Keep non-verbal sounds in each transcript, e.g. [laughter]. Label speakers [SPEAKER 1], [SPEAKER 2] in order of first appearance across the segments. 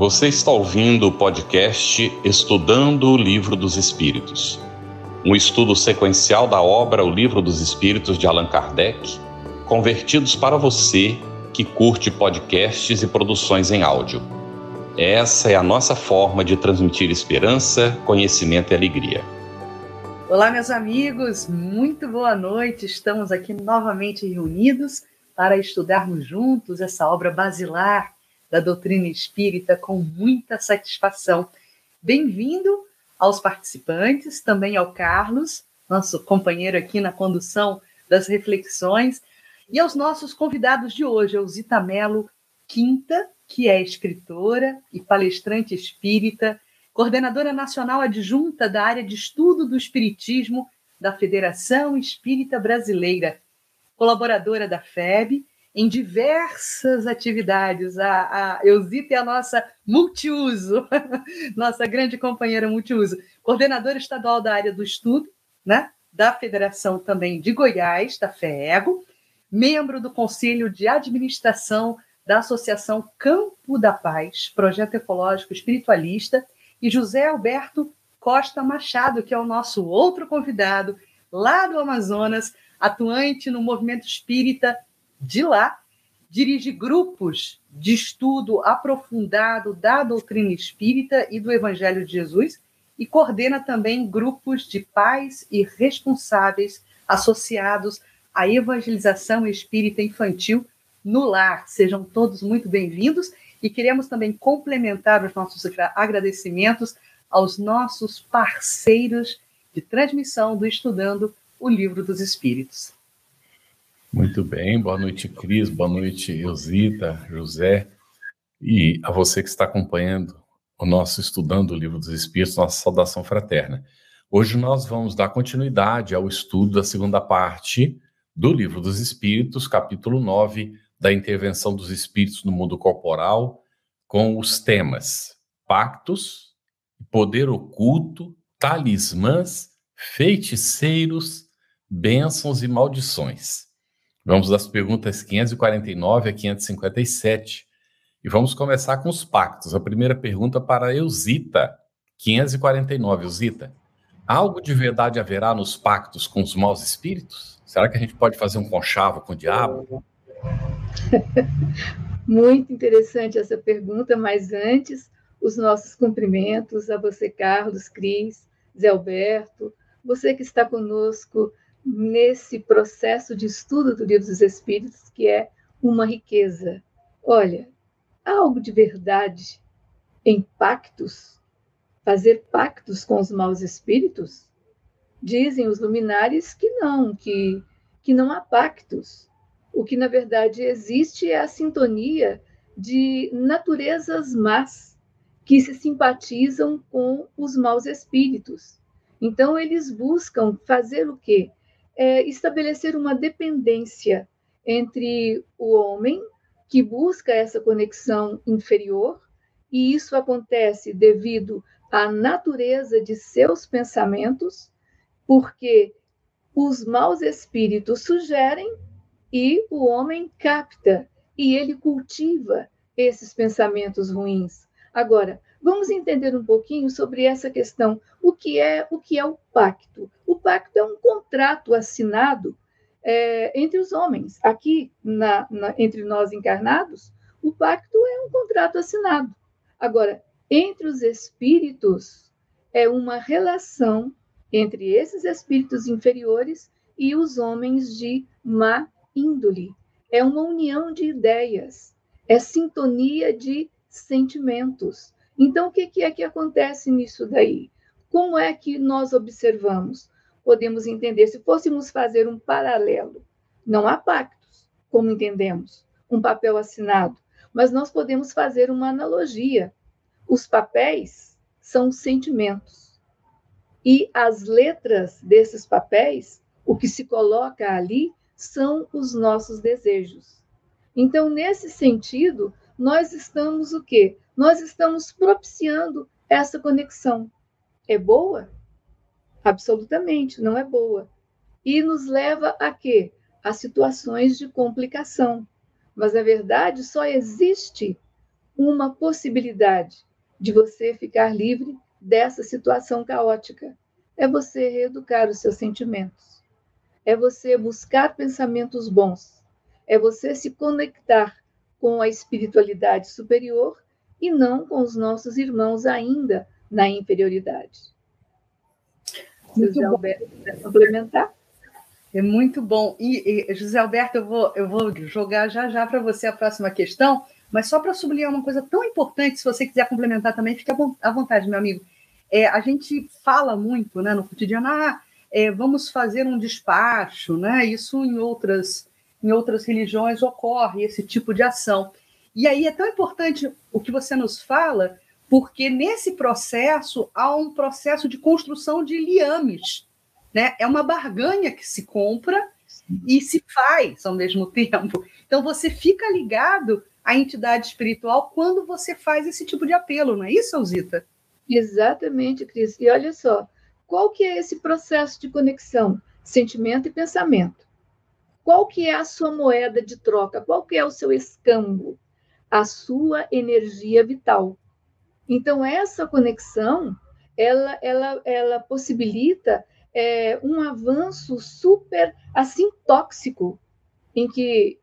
[SPEAKER 1] Você está ouvindo o podcast Estudando o Livro dos Espíritos, um estudo sequencial da obra O Livro dos Espíritos de Allan Kardec, convertidos para você que curte podcasts e produções em áudio. Essa é a nossa forma de transmitir esperança, conhecimento e alegria.
[SPEAKER 2] Olá, meus amigos, muito boa noite. Estamos aqui novamente reunidos para estudarmos juntos essa obra basilar da doutrina espírita com muita satisfação. Bem-vindo aos participantes, também ao Carlos, nosso companheiro aqui na condução das reflexões, e aos nossos convidados de hoje, ao Zita Mello Quinta, que é escritora e palestrante espírita, coordenadora nacional adjunta da área de estudo do Espiritismo da Federação Espírita Brasileira, colaboradora da FEB em diversas atividades. A, a Eusita é a nossa multiuso, [laughs] nossa grande companheira multiuso, coordenadora estadual da área do estudo, né? da Federação também de Goiás, da FEEGO, membro do Conselho de Administração da Associação Campo da Paz, projeto ecológico espiritualista, e José Alberto Costa Machado, que é o nosso outro convidado, lá do Amazonas, atuante no movimento espírita de lá, dirige grupos de estudo aprofundado da doutrina espírita e do Evangelho de Jesus e coordena também grupos de pais e responsáveis associados à evangelização espírita infantil no lar. Sejam todos muito bem-vindos e queremos também complementar os nossos agradecimentos aos nossos parceiros de transmissão do Estudando o Livro dos Espíritos.
[SPEAKER 1] Muito bem, boa noite, Cris, boa noite, Eusita, José, e a você que está acompanhando o nosso Estudando o Livro dos Espíritos, nossa saudação fraterna. Hoje nós vamos dar continuidade ao estudo da segunda parte do Livro dos Espíritos, capítulo 9, da intervenção dos espíritos no mundo corporal, com os temas pactos, poder oculto, talismãs, feiticeiros, bênçãos e maldições. Vamos das perguntas 549 a 557 e vamos começar com os pactos. A primeira pergunta para Eusita, 549. Eusita, algo de verdade haverá nos pactos com os maus espíritos? Será que a gente pode fazer um conchavo com o diabo? [laughs]
[SPEAKER 3] Muito interessante essa pergunta, mas antes, os nossos cumprimentos a você, Carlos, Cris, Zé Alberto, você que está conosco nesse processo de estudo do Livro dos Espíritos, que é uma riqueza. Olha, algo de verdade em pactos, fazer pactos com os maus espíritos? Dizem os luminares que não, que, que não há pactos. O que, na verdade, existe é a sintonia de naturezas más que se simpatizam com os maus espíritos. Então, eles buscam fazer o quê? É estabelecer uma dependência entre o homem, que busca essa conexão inferior, e isso acontece devido à natureza de seus pensamentos, porque os maus espíritos sugerem e o homem capta e ele cultiva esses pensamentos ruins. Agora, Vamos entender um pouquinho sobre essa questão. O que é o que é o pacto? O pacto é um contrato assinado é, entre os homens. Aqui, na, na, entre nós encarnados, o pacto é um contrato assinado. Agora, entre os espíritos, é uma relação entre esses espíritos inferiores e os homens de má índole. É uma união de ideias, é sintonia de sentimentos. Então, o que é que acontece nisso daí? Como é que nós observamos? Podemos entender, se fôssemos fazer um paralelo, não há pactos, como entendemos, um papel assinado, mas nós podemos fazer uma analogia. Os papéis são sentimentos. E as letras desses papéis, o que se coloca ali, são os nossos desejos. Então, nesse sentido, nós estamos o quê? Nós estamos propiciando essa conexão. É boa? Absolutamente, não é boa. E nos leva a quê? A situações de complicação. Mas, na verdade, só existe uma possibilidade de você ficar livre dessa situação caótica. É você reeducar os seus sentimentos. É você buscar pensamentos bons. É você se conectar com a espiritualidade superior e não com os nossos irmãos ainda na inferioridade. José Alberto, quer complementar?
[SPEAKER 2] É muito bom. E, e, José Alberto, eu vou, eu vou jogar já já para você a próxima questão, mas só para sublinhar uma coisa tão importante, se você quiser complementar também, fique à vontade, meu amigo. É, a gente fala muito né, no cotidiano, ah, é, vamos fazer um despacho, né? Isso em outras, em outras religiões ocorre, esse tipo de ação. E aí é tão importante o que você nos fala, porque nesse processo há um processo de construção de liames. Né? É uma barganha que se compra e se faz ao mesmo [laughs] tempo. Então você fica ligado à entidade espiritual quando você faz esse tipo de apelo, não é isso, Alzita?
[SPEAKER 3] Exatamente, Cris. E olha só, qual que é esse processo de conexão? Sentimento e pensamento. Qual que é a sua moeda de troca? Qual que é o seu escambo? A sua energia vital. Então, essa conexão, ela, ela, ela possibilita é, um avanço super, assim, tóxico, em que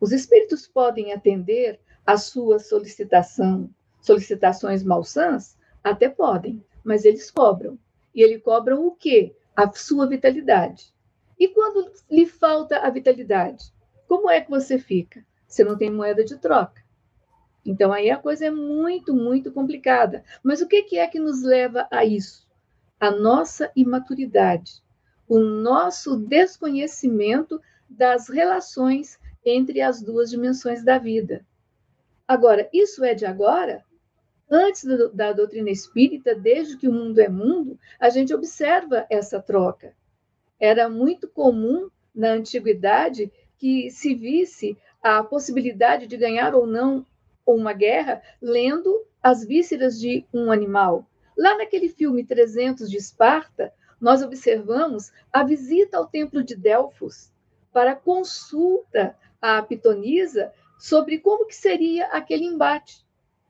[SPEAKER 3] os espíritos podem atender a sua solicitação, solicitações malsãs, até podem, mas eles cobram. E eles cobram o quê? A sua vitalidade. E quando lhe falta a vitalidade, como é que você fica? Você não tem moeda de troca. Então aí a coisa é muito, muito complicada. Mas o que é que nos leva a isso? A nossa imaturidade, o nosso desconhecimento das relações entre as duas dimensões da vida. Agora, isso é de agora? Antes do, da doutrina espírita, desde que o mundo é mundo, a gente observa essa troca. Era muito comum na antiguidade que se visse a possibilidade de ganhar ou não ou uma guerra lendo as vísceras de um animal. Lá naquele filme 300 de Esparta, nós observamos a visita ao templo de Delfos para consulta à Pitonisa sobre como que seria aquele embate.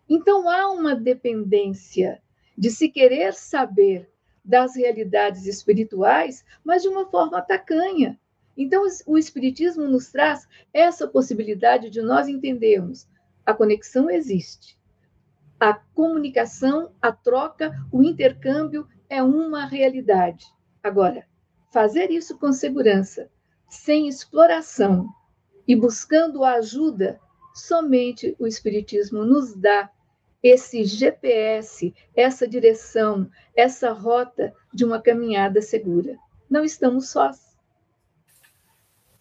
[SPEAKER 3] Então há uma dependência de se querer saber das realidades espirituais, mas de uma forma tacanha. Então o espiritismo nos traz essa possibilidade de nós entendermos a conexão existe. A comunicação, a troca, o intercâmbio é uma realidade. Agora, fazer isso com segurança, sem exploração e buscando ajuda, somente o Espiritismo nos dá esse GPS, essa direção, essa rota de uma caminhada segura. Não estamos sós.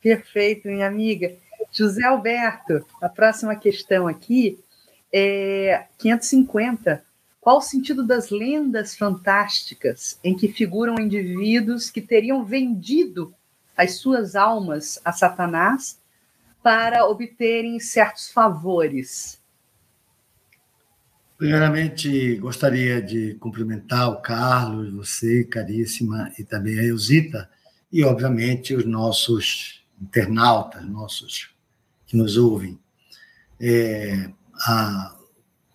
[SPEAKER 2] Perfeito, minha amiga. José Alberto, a próxima questão aqui é 550. Qual o sentido das lendas fantásticas em que figuram indivíduos que teriam vendido as suas almas a Satanás para obterem certos favores?
[SPEAKER 4] Primeiramente, gostaria de cumprimentar o Carlos, você, caríssima, e também a Eusita, e, obviamente, os nossos internautas, nossos que nos ouvem. É, a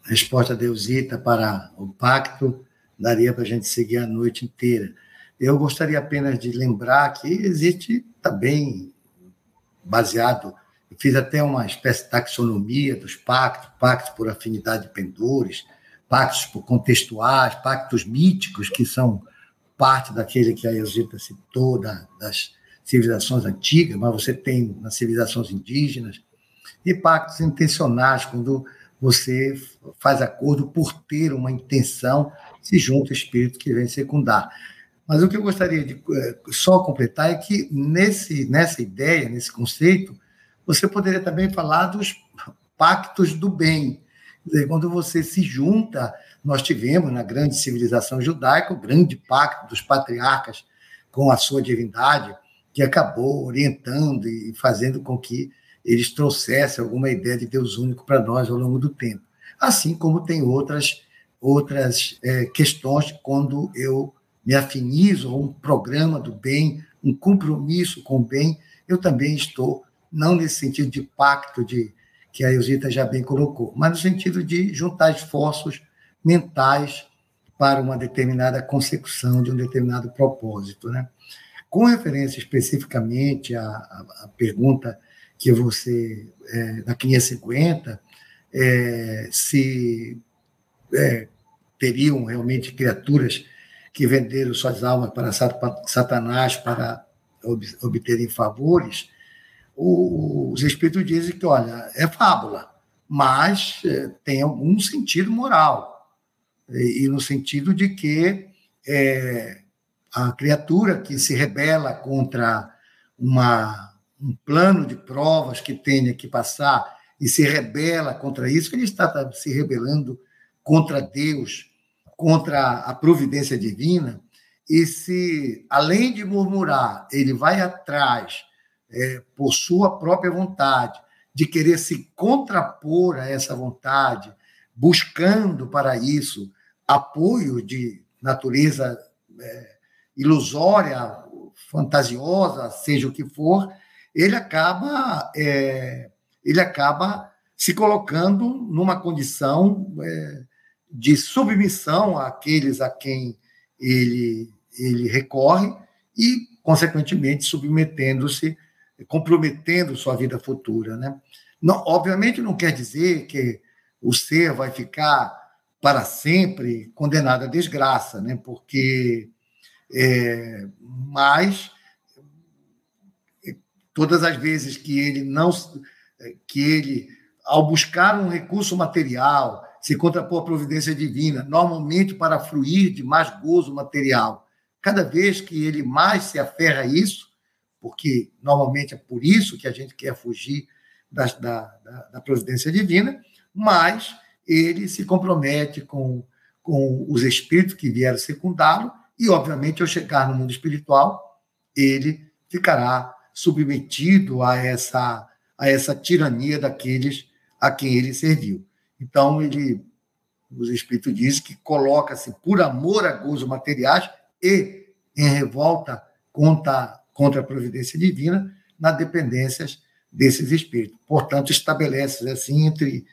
[SPEAKER 4] resposta de Eusita para o pacto daria para a gente seguir a noite inteira. Eu gostaria apenas de lembrar que existe também, baseado, eu fiz até uma espécie de taxonomia dos pactos, pactos por afinidade de pendores, pactos contextuais, pactos míticos, que são parte daquele que a Eusita citou, da, das civilizações antigas, mas você tem nas civilizações indígenas, e pactos intencionais, quando você faz acordo por ter uma intenção, se junta o espírito que vem secundar. Mas o que eu gostaria de eh, só completar é que nesse, nessa ideia, nesse conceito, você poderia também falar dos pactos do bem. Quando você se junta, nós tivemos na grande civilização judaica o grande pacto dos patriarcas com a sua divindade, que acabou orientando e fazendo com que eles trouxessem alguma ideia de Deus único para nós ao longo do tempo. Assim como tem outras, outras é, questões quando eu me afinizo a um programa do bem, um compromisso com o bem, eu também estou, não nesse sentido de pacto, de que a Eusita já bem colocou, mas no sentido de juntar esforços mentais para uma determinada consecução de um determinado propósito. Né? Com referência especificamente à, à, pergunta que você, é, da 550, é, se é, teriam realmente criaturas que venderam suas almas para Satanás para obterem favores, os espíritos dizem que, olha, é fábula, mas é, tem algum sentido moral. E, no sentido de que é, a criatura que se rebela contra uma, um plano de provas que tenha que passar e se rebela contra isso, ele está se rebelando contra Deus, contra a providência divina, e se, além de murmurar, ele vai atrás, é, por sua própria vontade, de querer se contrapor a essa vontade, buscando para isso apoio de natureza é, ilusória, fantasiosa, seja o que for, ele acaba, é, ele acaba se colocando numa condição é, de submissão àqueles a quem ele, ele recorre e, consequentemente, submetendo-se, comprometendo sua vida futura. Né? Não, obviamente, não quer dizer que o ser vai ficar para sempre condenado à desgraça, né? porque. É, mas todas as vezes que ele não que ele ao buscar um recurso material se contrapor à providência divina, normalmente para fruir de mais gozo material. Cada vez que ele mais se aferra a isso, porque normalmente é por isso que a gente quer fugir da, da, da providência divina, mais ele se compromete com, com os espíritos que vieram secundá-lo, e, obviamente, ao chegar no mundo espiritual, ele ficará submetido a essa, a essa tirania daqueles a quem ele serviu. Então, ele, os Espíritos dizem que coloca-se por amor a gozos materiais e em revolta contra, contra a providência divina nas dependências desses espíritos. Portanto, estabelece assim entre,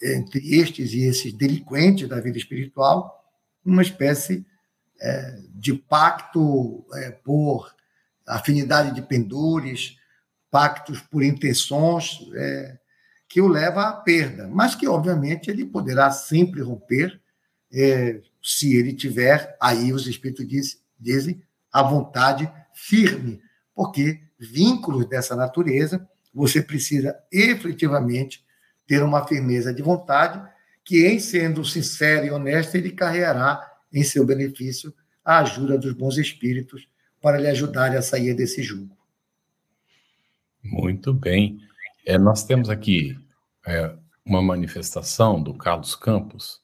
[SPEAKER 4] entre estes e esses delinquentes da vida espiritual uma espécie é, de pacto é, por afinidade de pendores, pactos por intenções, é, que o leva à perda, mas que, obviamente, ele poderá sempre romper é, se ele tiver, aí os espíritos diz, dizem, a vontade firme, porque vínculos dessa natureza você precisa efetivamente ter uma firmeza de vontade que, em sendo sincero e honesto, ele carregará em seu benefício a ajuda dos bons espíritos para lhe ajudarem a sair desse jugo.
[SPEAKER 1] Muito bem. É, nós temos aqui é, uma manifestação do Carlos Campos.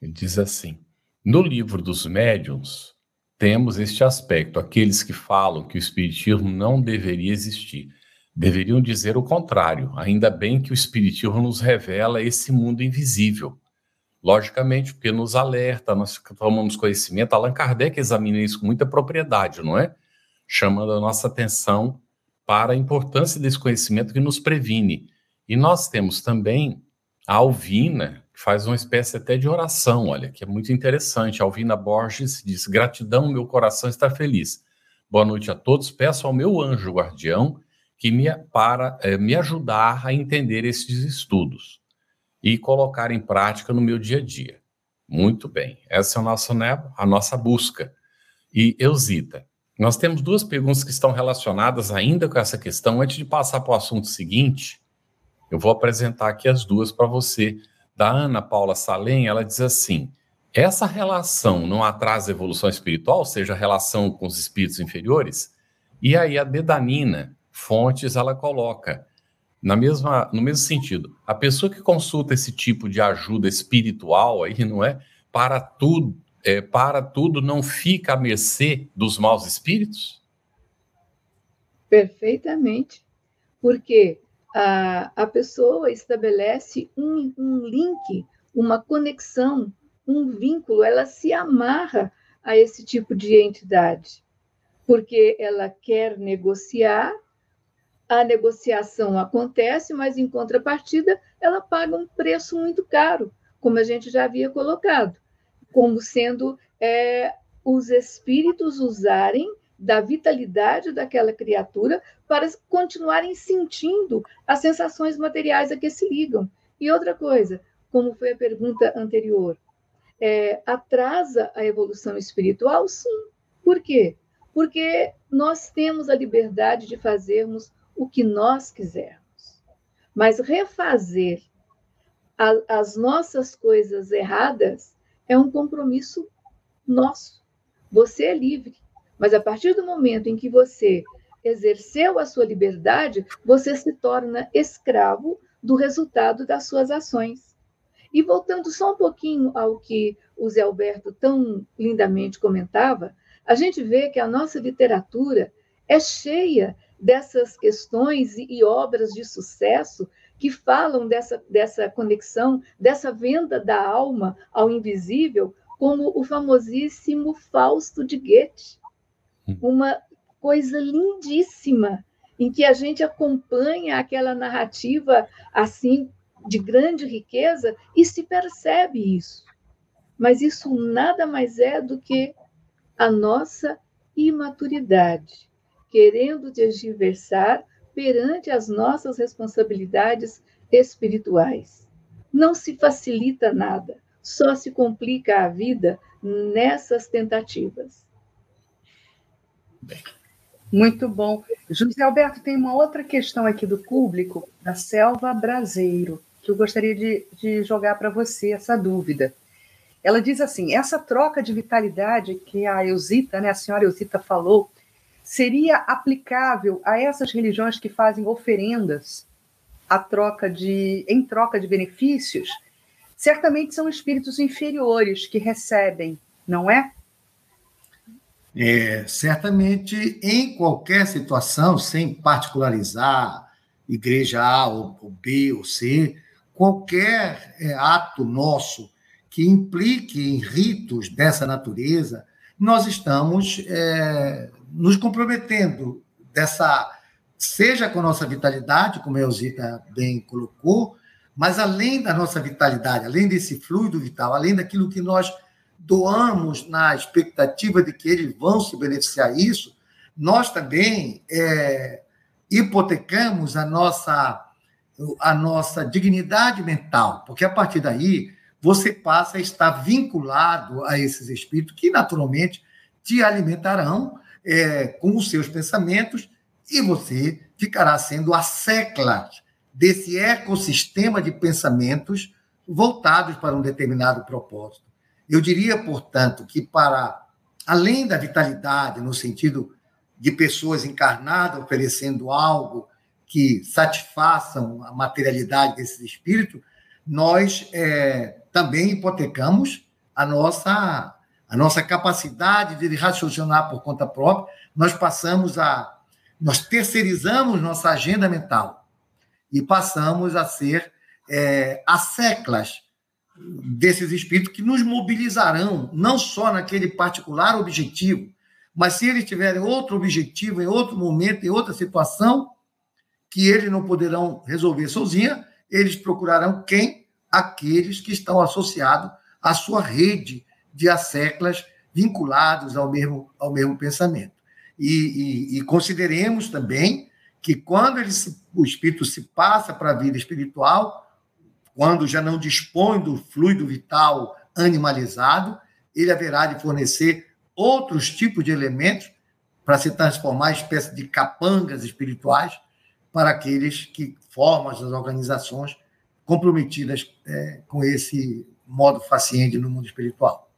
[SPEAKER 1] Ele diz assim: no livro dos médiuns, temos este aspecto. Aqueles que falam que o Espiritismo não deveria existir deveriam dizer o contrário. Ainda bem que o Espiritismo nos revela esse mundo invisível. Logicamente, porque nos alerta, nós tomamos conhecimento. Allan Kardec examina isso com muita propriedade, não é? Chamando a nossa atenção para a importância desse conhecimento que nos previne. E nós temos também a Alvina, que faz uma espécie até de oração, olha, que é muito interessante. A Alvina Borges diz: Gratidão, meu coração está feliz. Boa noite a todos. Peço ao meu anjo guardião que me para é, me ajudar a entender esses estudos e colocar em prática no meu dia a dia. Muito bem. Essa é a nossa, né, a nossa busca. E Eusita, nós temos duas perguntas que estão relacionadas ainda com essa questão. Antes de passar para o assunto seguinte, eu vou apresentar aqui as duas para você. Da Ana Paula Salem, ela diz assim: essa relação não atrasa a evolução espiritual, ou seja, a relação com os espíritos inferiores? E aí a Dedanina Fontes, ela coloca na mesma, no mesmo sentido. A pessoa que consulta esse tipo de ajuda espiritual aí, não é? Para tudo, é, para tudo não fica à mercê dos maus espíritos?
[SPEAKER 3] Perfeitamente. Porque a, a pessoa estabelece um, um link, uma conexão, um vínculo, ela se amarra a esse tipo de entidade, porque ela quer negociar a negociação acontece, mas em contrapartida ela paga um preço muito caro, como a gente já havia colocado, como sendo é, os espíritos usarem da vitalidade daquela criatura para continuarem sentindo as sensações materiais a que se ligam. E outra coisa, como foi a pergunta anterior, é, atrasa a evolução espiritual? Sim. Por quê? Porque nós temos a liberdade de fazermos o que nós quisermos. Mas refazer a, as nossas coisas erradas é um compromisso nosso. Você é livre. Mas a partir do momento em que você exerceu a sua liberdade, você se torna escravo do resultado das suas ações. E voltando só um pouquinho ao que o Zé Alberto tão lindamente comentava, a gente vê que a nossa literatura é cheia dessas questões e, e obras de sucesso que falam dessa, dessa conexão, dessa venda da alma ao invisível, como o famosíssimo Fausto de Goethe. Hum. Uma coisa lindíssima, em que a gente acompanha aquela narrativa assim de grande riqueza e se percebe isso. Mas isso nada mais é do que a nossa imaturidade, querendo desdiversar perante as nossas responsabilidades espirituais. Não se facilita nada, só se complica a vida nessas tentativas.
[SPEAKER 2] Bem. Muito bom. José Alberto, tem uma outra questão aqui do público, da Selva Braseiro, que eu gostaria de, de jogar para você essa dúvida. Ela diz assim: essa troca de vitalidade que a Eusita, né, a senhora Eusita falou, seria aplicável a essas religiões que fazem oferendas a troca de, em troca de benefícios? Certamente são espíritos inferiores que recebem, não é?
[SPEAKER 4] É, certamente, em qualquer situação, sem particularizar igreja A ou B ou C, qualquer é, ato nosso que implique em ritos dessa natureza, nós estamos é, nos comprometendo dessa, seja com a nossa vitalidade, como a Elzita bem colocou, mas além da nossa vitalidade, além desse fluido vital, além daquilo que nós doamos na expectativa de que eles vão se beneficiar disso, nós também é, hipotecamos a nossa, a nossa dignidade mental, porque a partir daí você passa a estar vinculado a esses espíritos que naturalmente te alimentarão é, com os seus pensamentos e você ficará sendo a secla desse ecossistema de pensamentos voltados para um determinado propósito. Eu diria, portanto, que para além da vitalidade, no sentido de pessoas encarnadas oferecendo algo que satisfaçam a materialidade desse espírito, nós é, também hipotecamos a nossa, a nossa capacidade de raciocinar por conta própria. Nós passamos a. Nós terceirizamos nossa agenda mental e passamos a ser é, as seclas desses espíritos que nos mobilizarão, não só naquele particular objetivo, mas se eles tiverem outro objetivo, em outro momento, em outra situação, que eles não poderão resolver sozinha, eles procurarão quem? Aqueles que estão associados à sua rede de asseclas vinculados ao mesmo, ao mesmo pensamento. E, e, e consideremos também que quando ele se, o espírito se passa para a vida espiritual, quando já não dispõe do fluido vital animalizado, ele haverá de fornecer outros tipos de elementos para se transformar em espécie de capangas espirituais para aqueles que formam as organizações comprometidas é, com esse modo faciente no mundo espiritual.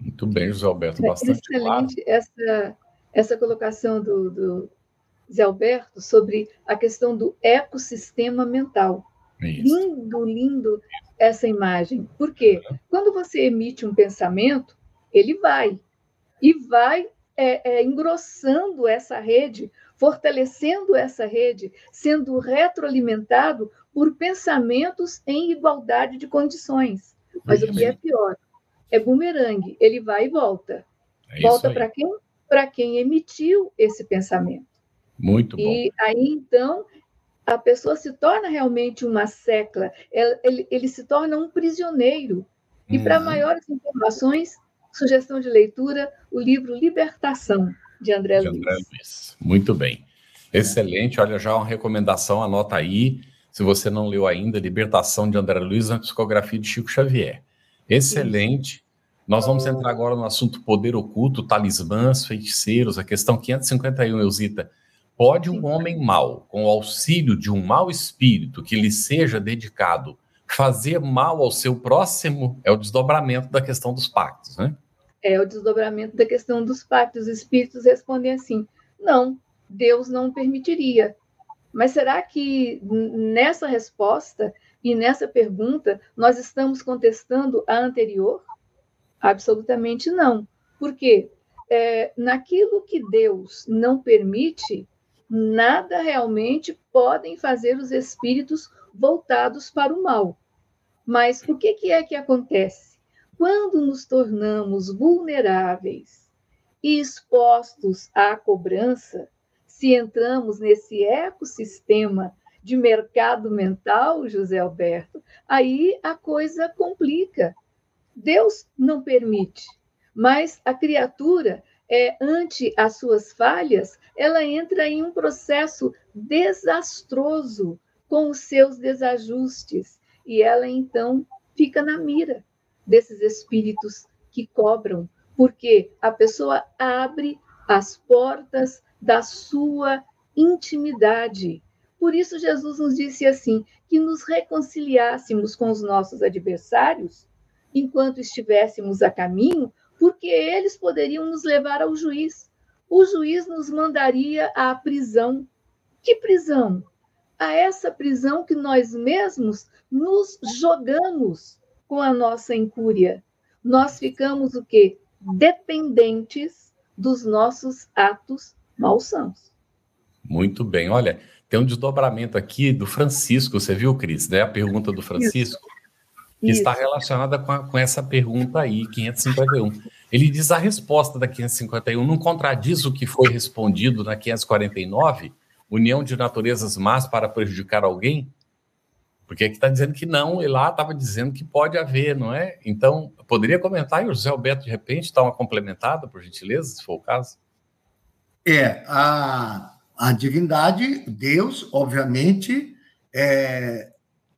[SPEAKER 1] Muito bem, José Alberto, é bastante
[SPEAKER 3] Excelente claro. essa, essa colocação do, do Zé Alberto sobre a questão do ecossistema mental. Isso. Lindo, lindo essa imagem. Por quê? Quando você emite um pensamento, ele vai. E vai é, é, engrossando essa rede, fortalecendo essa rede, sendo retroalimentado por pensamentos em igualdade de condições. Mas o que é pior? É bumerangue, ele vai e volta. É volta para quem? Para quem emitiu esse pensamento.
[SPEAKER 1] Muito bom.
[SPEAKER 3] E aí, então, a pessoa se torna realmente uma secla, ele, ele se torna um prisioneiro. E para uhum. maiores informações, sugestão de leitura, o livro Libertação, de André, de André Luiz. Luiz.
[SPEAKER 1] Muito bem. Excelente. Olha, já uma recomendação, anota aí. Se você não leu ainda, Libertação de André Luiz na psicografia de Chico Xavier. Excelente. Isso. Nós vamos entrar agora no assunto poder oculto, talismãs, feiticeiros, a questão 551, Eusita. Pode um homem mau, com o auxílio de um mau espírito que lhe seja dedicado, fazer mal ao seu próximo? É o desdobramento da questão dos pactos, né?
[SPEAKER 3] É o desdobramento da questão dos pactos. Os espíritos respondem assim: não, Deus não permitiria. Mas será que nessa resposta e nessa pergunta nós estamos contestando a anterior? Absolutamente não. Por quê? É, naquilo que Deus não permite, nada realmente podem fazer os espíritos voltados para o mal. Mas o que, que é que acontece? Quando nos tornamos vulneráveis e expostos à cobrança, se entramos nesse ecossistema de mercado mental, José Alberto, aí a coisa complica. Deus não permite, mas a criatura é, ante as suas falhas, ela entra em um processo desastroso com os seus desajustes e ela então fica na mira desses espíritos que cobram, porque a pessoa abre as portas da sua intimidade. Por isso Jesus nos disse assim, que nos reconciliássemos com os nossos adversários enquanto estivéssemos a caminho, porque eles poderiam nos levar ao juiz. O juiz nos mandaria à prisão. Que prisão? A essa prisão que nós mesmos nos jogamos com a nossa incúria. Nós ficamos o quê? Dependentes dos nossos atos malsãos.
[SPEAKER 1] Muito bem. Olha, tem um desdobramento aqui do Francisco, você viu, Cris, né? A pergunta do Francisco. Que Isso. está relacionada com, a, com, essa pergunta aí, 551. Ele diz a resposta da 551 não contradiz o que foi respondido na 549, união de naturezas más para prejudicar alguém? Porque aqui está dizendo que não, e lá estava dizendo que pode haver, não é? Então, poderia comentar e o José Alberto, de repente, dar uma complementada, por gentileza, se for o caso?
[SPEAKER 4] É, a, a divindade, Deus, obviamente, é,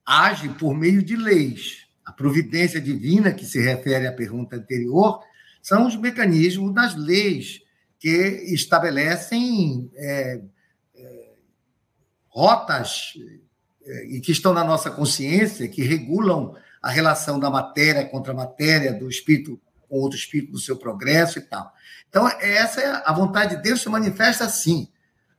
[SPEAKER 4] age por meio de leis a providência divina, que se refere à pergunta anterior, são os mecanismos das leis que estabelecem é, é, rotas e que estão na nossa consciência, que regulam a relação da matéria contra a matéria, do espírito com outro espírito, do seu progresso e tal. Então, essa é a vontade de Deus se manifesta assim.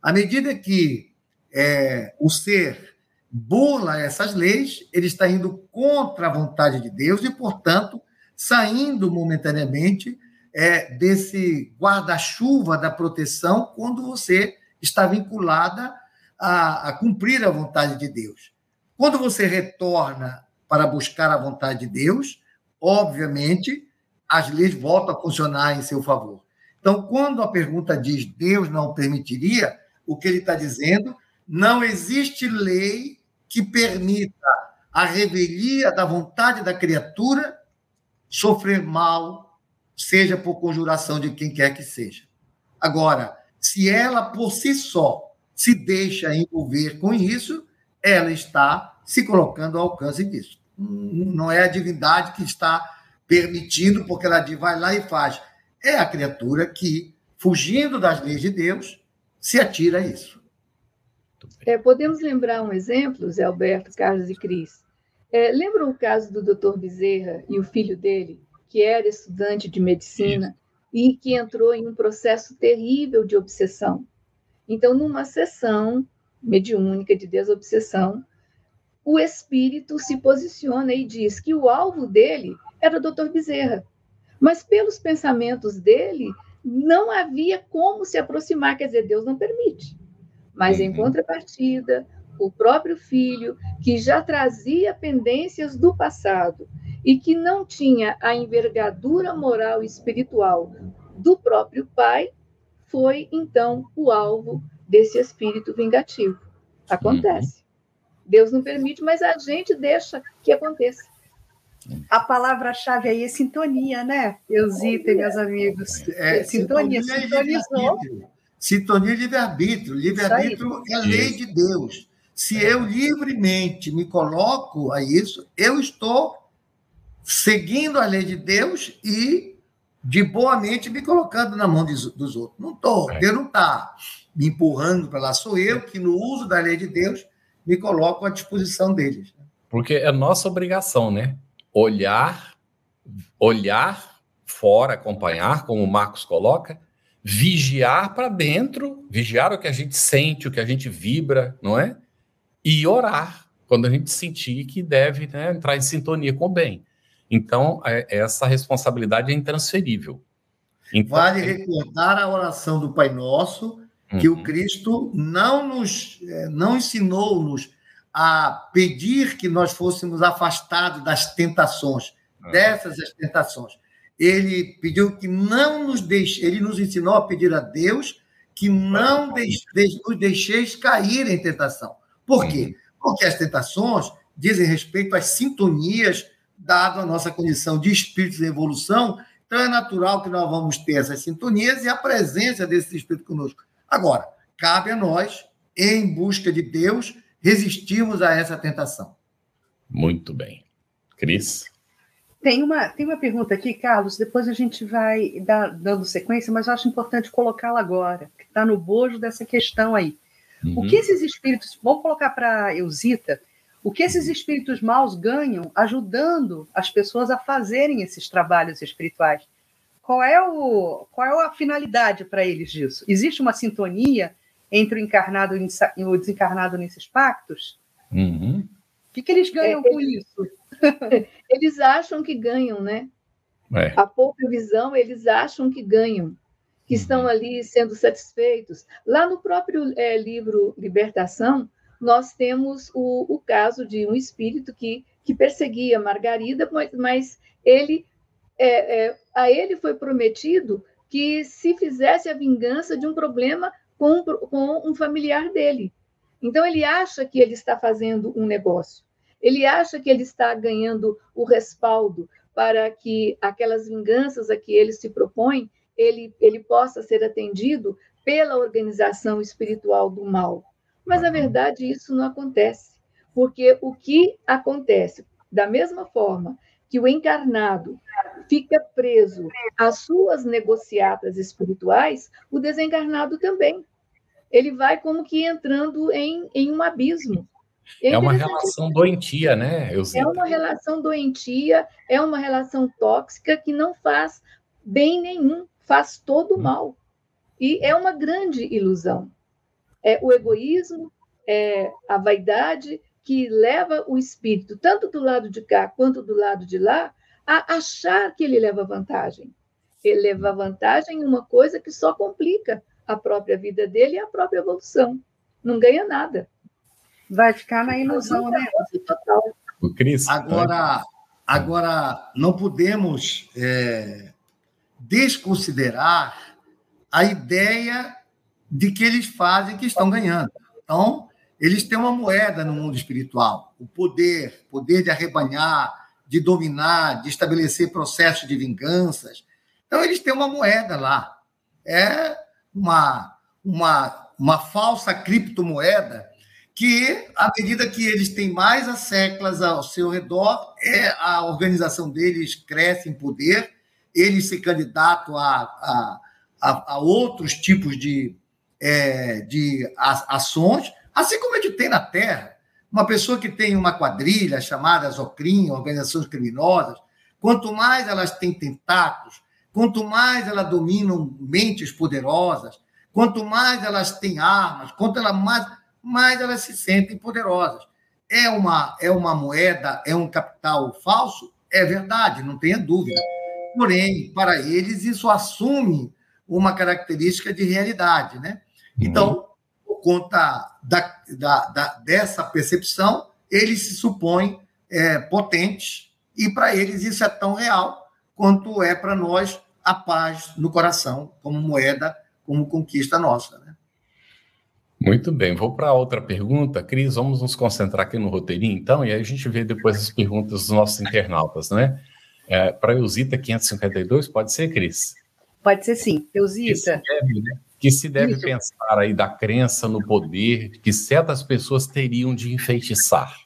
[SPEAKER 4] À medida que é, o ser burla essas leis, ele está indo contra a vontade de Deus e, portanto, saindo momentaneamente é, desse guarda-chuva da proteção quando você está vinculada a, a cumprir a vontade de Deus. Quando você retorna para buscar a vontade de Deus, obviamente, as leis voltam a funcionar em seu favor. Então, quando a pergunta diz Deus não permitiria, o que ele está dizendo, não existe lei que permita a revelia da vontade da criatura sofrer mal, seja por conjuração de quem quer que seja. Agora, se ela por si só se deixa envolver com isso, ela está se colocando ao alcance disso. Não é a divindade que está permitindo, porque ela diz, vai lá e faz. É a criatura que, fugindo das leis de Deus, se atira a isso.
[SPEAKER 3] É, podemos lembrar um exemplo, Zé Alberto, Carlos e Cris. É, lembram o caso do Dr. Bezerra e o filho dele, que era estudante de medicina e que entrou em um processo terrível de obsessão. Então, numa sessão mediúnica de desobsessão, o espírito se posiciona e diz que o alvo dele era o Dr. Bezerra. Mas pelos pensamentos dele, não havia como se aproximar, quer dizer, Deus não permite. Mas, em uhum. contrapartida, o próprio filho, que já trazia pendências do passado e que não tinha a envergadura moral e espiritual do próprio pai, foi então o alvo desse espírito vingativo. Acontece. Uhum. Deus não permite, mas a gente deixa que aconteça.
[SPEAKER 2] A palavra-chave aí é sintonia, né? Eusita e meus amigos.
[SPEAKER 4] É, sintonia, sintonia sintonizou. Sintonia e livre-arbítrio. Livre-arbítrio é a lei de Deus. Se eu livremente me coloco a isso, eu estou seguindo a lei de Deus e de boa mente me colocando na mão dos outros. Não estou, Deus não está me empurrando para lá, sou eu que, no uso da lei de Deus, me coloco à disposição deles.
[SPEAKER 1] Porque é nossa obrigação, né? Olhar, olhar fora, acompanhar, como o Marcos coloca, vigiar para dentro, vigiar o que a gente sente, o que a gente vibra, não é? E orar quando a gente sentir que deve né, entrar em sintonia com o bem. Então, é, essa responsabilidade é intransferível.
[SPEAKER 4] Então, vale recordar a oração do Pai Nosso, que uhum. o Cristo não nos é, não ensinou-nos a pedir que nós fôssemos afastados das tentações, uhum. dessas as tentações. Ele pediu que não nos deixe, ele nos ensinou a pedir a Deus que não nos deixeis cair em tentação. Por quê? Uhum. Porque as tentações dizem respeito às sintonias, dado a nossa condição de espíritos em evolução, então é natural que nós vamos ter essas sintonias e a presença desse espírito conosco. Agora, cabe a nós, em busca de Deus, resistirmos a essa tentação.
[SPEAKER 1] Muito bem. Cris?
[SPEAKER 2] Tem uma, tem uma pergunta aqui, Carlos, depois a gente vai dar, dando sequência, mas eu acho importante colocá-la agora, que está no bojo dessa questão aí. Uhum. O que esses espíritos, vamos colocar para Eusita, o que esses espíritos maus ganham ajudando as pessoas a fazerem esses trabalhos espirituais? Qual é, o, qual é a finalidade para eles disso? Existe uma sintonia entre o encarnado e o desencarnado nesses pactos?
[SPEAKER 1] Uhum. O
[SPEAKER 2] que, que eles ganham é, com eles, isso? [laughs]
[SPEAKER 3] Eles acham que ganham, né? É. A pouca visão, eles acham que ganham, que uhum. estão ali sendo satisfeitos. Lá no próprio é, livro Libertação, nós temos o, o, caso de um espírito que, que perseguia Margarida, mas, mas ele é, é, a ele foi prometido que se fizesse a vingança de um problema com, com um familiar dele. Então, ele acha que ele está fazendo um negócio, ele acha que ele está ganhando o respaldo para que aquelas vinganças a que ele se propõe, ele, ele possa ser atendido pela organização espiritual do mal. Mas, na verdade, isso não acontece, porque o que acontece, da mesma forma que o encarnado fica preso às suas negociatas espirituais, o desencarnado também. Ele vai como que entrando em, em um abismo.
[SPEAKER 1] É, é uma relação doentia, né,
[SPEAKER 3] Eusita? É uma relação doentia, é uma relação tóxica que não faz bem nenhum, faz todo hum. mal. E é uma grande ilusão. É o egoísmo, é a vaidade, que leva o espírito, tanto do lado de cá quanto do lado de lá, a achar que ele leva vantagem. Ele leva vantagem em uma coisa que só complica a própria vida dele e a própria evolução. Não ganha nada.
[SPEAKER 2] Vai ficar na ilusão, né? Total.
[SPEAKER 1] O Cris.
[SPEAKER 4] Agora, agora não podemos é, desconsiderar a ideia de que eles fazem que estão ganhando. Então, eles têm uma moeda no mundo espiritual, o poder, poder de arrebanhar, de dominar, de estabelecer processos de vinganças. Então, eles têm uma moeda lá. É uma, uma, uma falsa criptomoeda que, à medida que eles têm mais as seclas ao seu redor, é, a organização deles cresce em poder, eles se candidatam a, a, a, a outros tipos de, é, de ações, Assim como a gente tem na Terra, uma pessoa que tem uma quadrilha chamada Zocrim, organizações criminosas, quanto mais elas têm tentáculos, quanto mais elas dominam mentes poderosas, quanto mais elas têm armas, quanto elas mais, mais elas se sentem poderosas. É uma, é uma moeda, é um capital falso? É verdade, não tenha dúvida. Porém, para eles, isso assume uma característica de realidade. Né? Então, conta da, da, da, dessa percepção, eles se supõem é, potentes, e para eles isso é tão real quanto é para nós a paz no coração, como moeda, como conquista nossa. Né?
[SPEAKER 1] Muito bem, vou para outra pergunta. Cris, vamos nos concentrar aqui no roteirinho, então, e aí a gente vê depois as perguntas dos nossos internautas, né? É, para Eusita 552, pode ser, Cris?
[SPEAKER 2] Pode ser sim. Eusita.
[SPEAKER 1] Deve, né? Que se deve pensar aí da crença no poder que certas pessoas teriam de enfeitiçar.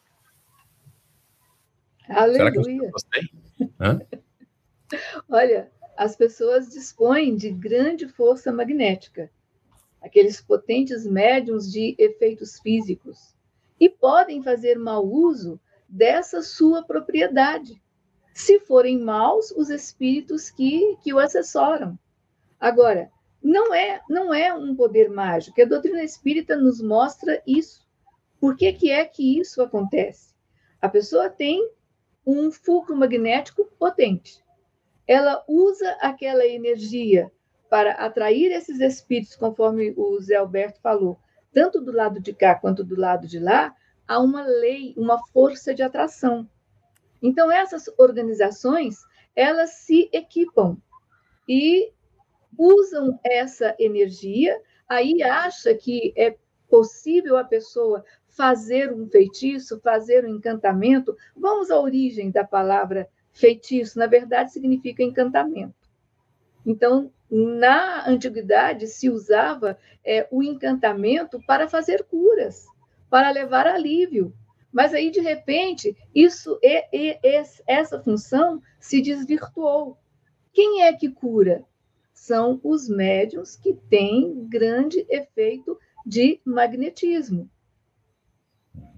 [SPEAKER 3] Aleluia. Será que as pessoas têm? Olha, as pessoas dispõem de grande força magnética aqueles potentes médiums de efeitos físicos, e podem fazer mau uso dessa sua propriedade, se forem maus os espíritos que, que o assessoram. Agora, não é, não é um poder mágico, a doutrina espírita nos mostra isso. Por que, que é que isso acontece? A pessoa tem um fulcro magnético potente. Ela usa aquela energia para atrair esses espíritos, conforme o Zé Alberto falou, tanto do lado de cá quanto do lado de lá, há uma lei, uma força de atração. Então essas organizações, elas se equipam e usam essa energia, aí acha que é possível a pessoa fazer um feitiço, fazer um encantamento. Vamos à origem da palavra feitiço, na verdade significa encantamento. Então, na antiguidade se usava é, o encantamento para fazer curas, para levar alívio. Mas aí, de repente, isso é, é, é, essa função se desvirtuou. Quem é que cura? São os médiums que têm grande efeito de magnetismo.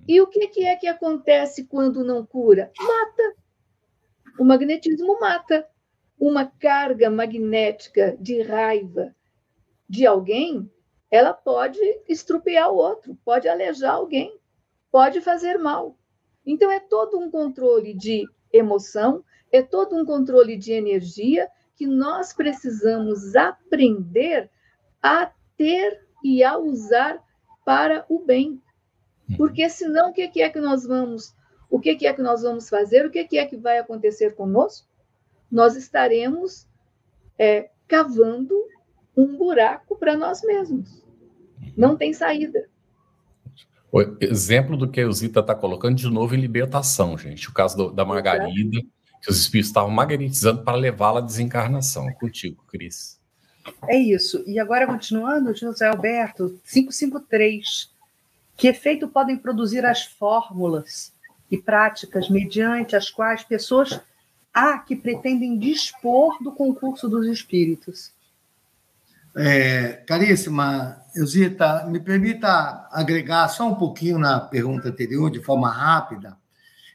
[SPEAKER 3] E o que, que é que acontece quando não cura? Mata. O magnetismo mata uma carga magnética de raiva de alguém, ela pode estrupiar o outro, pode alejar alguém, pode fazer mal. Então, é todo um controle de emoção, é todo um controle de energia que nós precisamos aprender a ter e a usar para o bem. Porque senão o que é que nós vamos, o que é que nós vamos fazer? O que é que vai acontecer conosco? nós estaremos é, cavando um buraco para nós mesmos. Não tem saída.
[SPEAKER 1] O exemplo do que a Eusita está colocando de novo em libertação, gente. O caso do, da Margarida, que os espíritos estavam magnetizando para levá-la à desencarnação. É contigo, Cris.
[SPEAKER 2] É isso. E agora, continuando, José Alberto, 553. Que efeito podem produzir as fórmulas e práticas mediante as quais pessoas há que pretendem dispor do concurso dos espíritos.
[SPEAKER 4] É, caríssima Eusita, me permita agregar só um pouquinho na pergunta anterior, de forma rápida.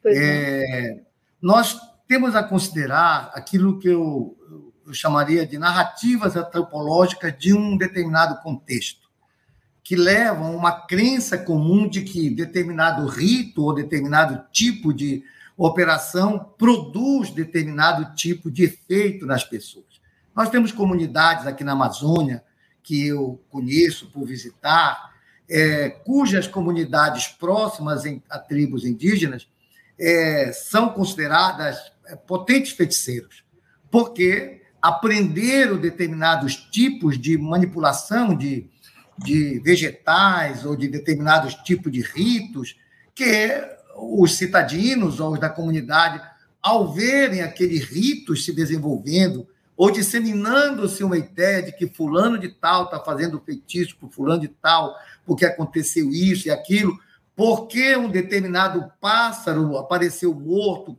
[SPEAKER 4] É, nós temos a considerar aquilo que eu, eu chamaria de narrativas antropológicas de um determinado contexto, que levam uma crença comum de que determinado rito ou determinado tipo de operação produz determinado tipo de efeito nas pessoas. Nós temos comunidades aqui na Amazônia, que eu conheço por visitar, é, cujas comunidades próximas em, a tribos indígenas é, são consideradas potentes feiticeiros, porque aprenderam determinados tipos de manipulação de, de vegetais ou de determinados tipos de ritos que os citadinos ou os da comunidade, ao verem aquele rito se desenvolvendo, ou disseminando-se uma ideia de que fulano de tal está fazendo feitiço para fulano de tal, porque aconteceu isso e aquilo, porque um determinado pássaro apareceu morto,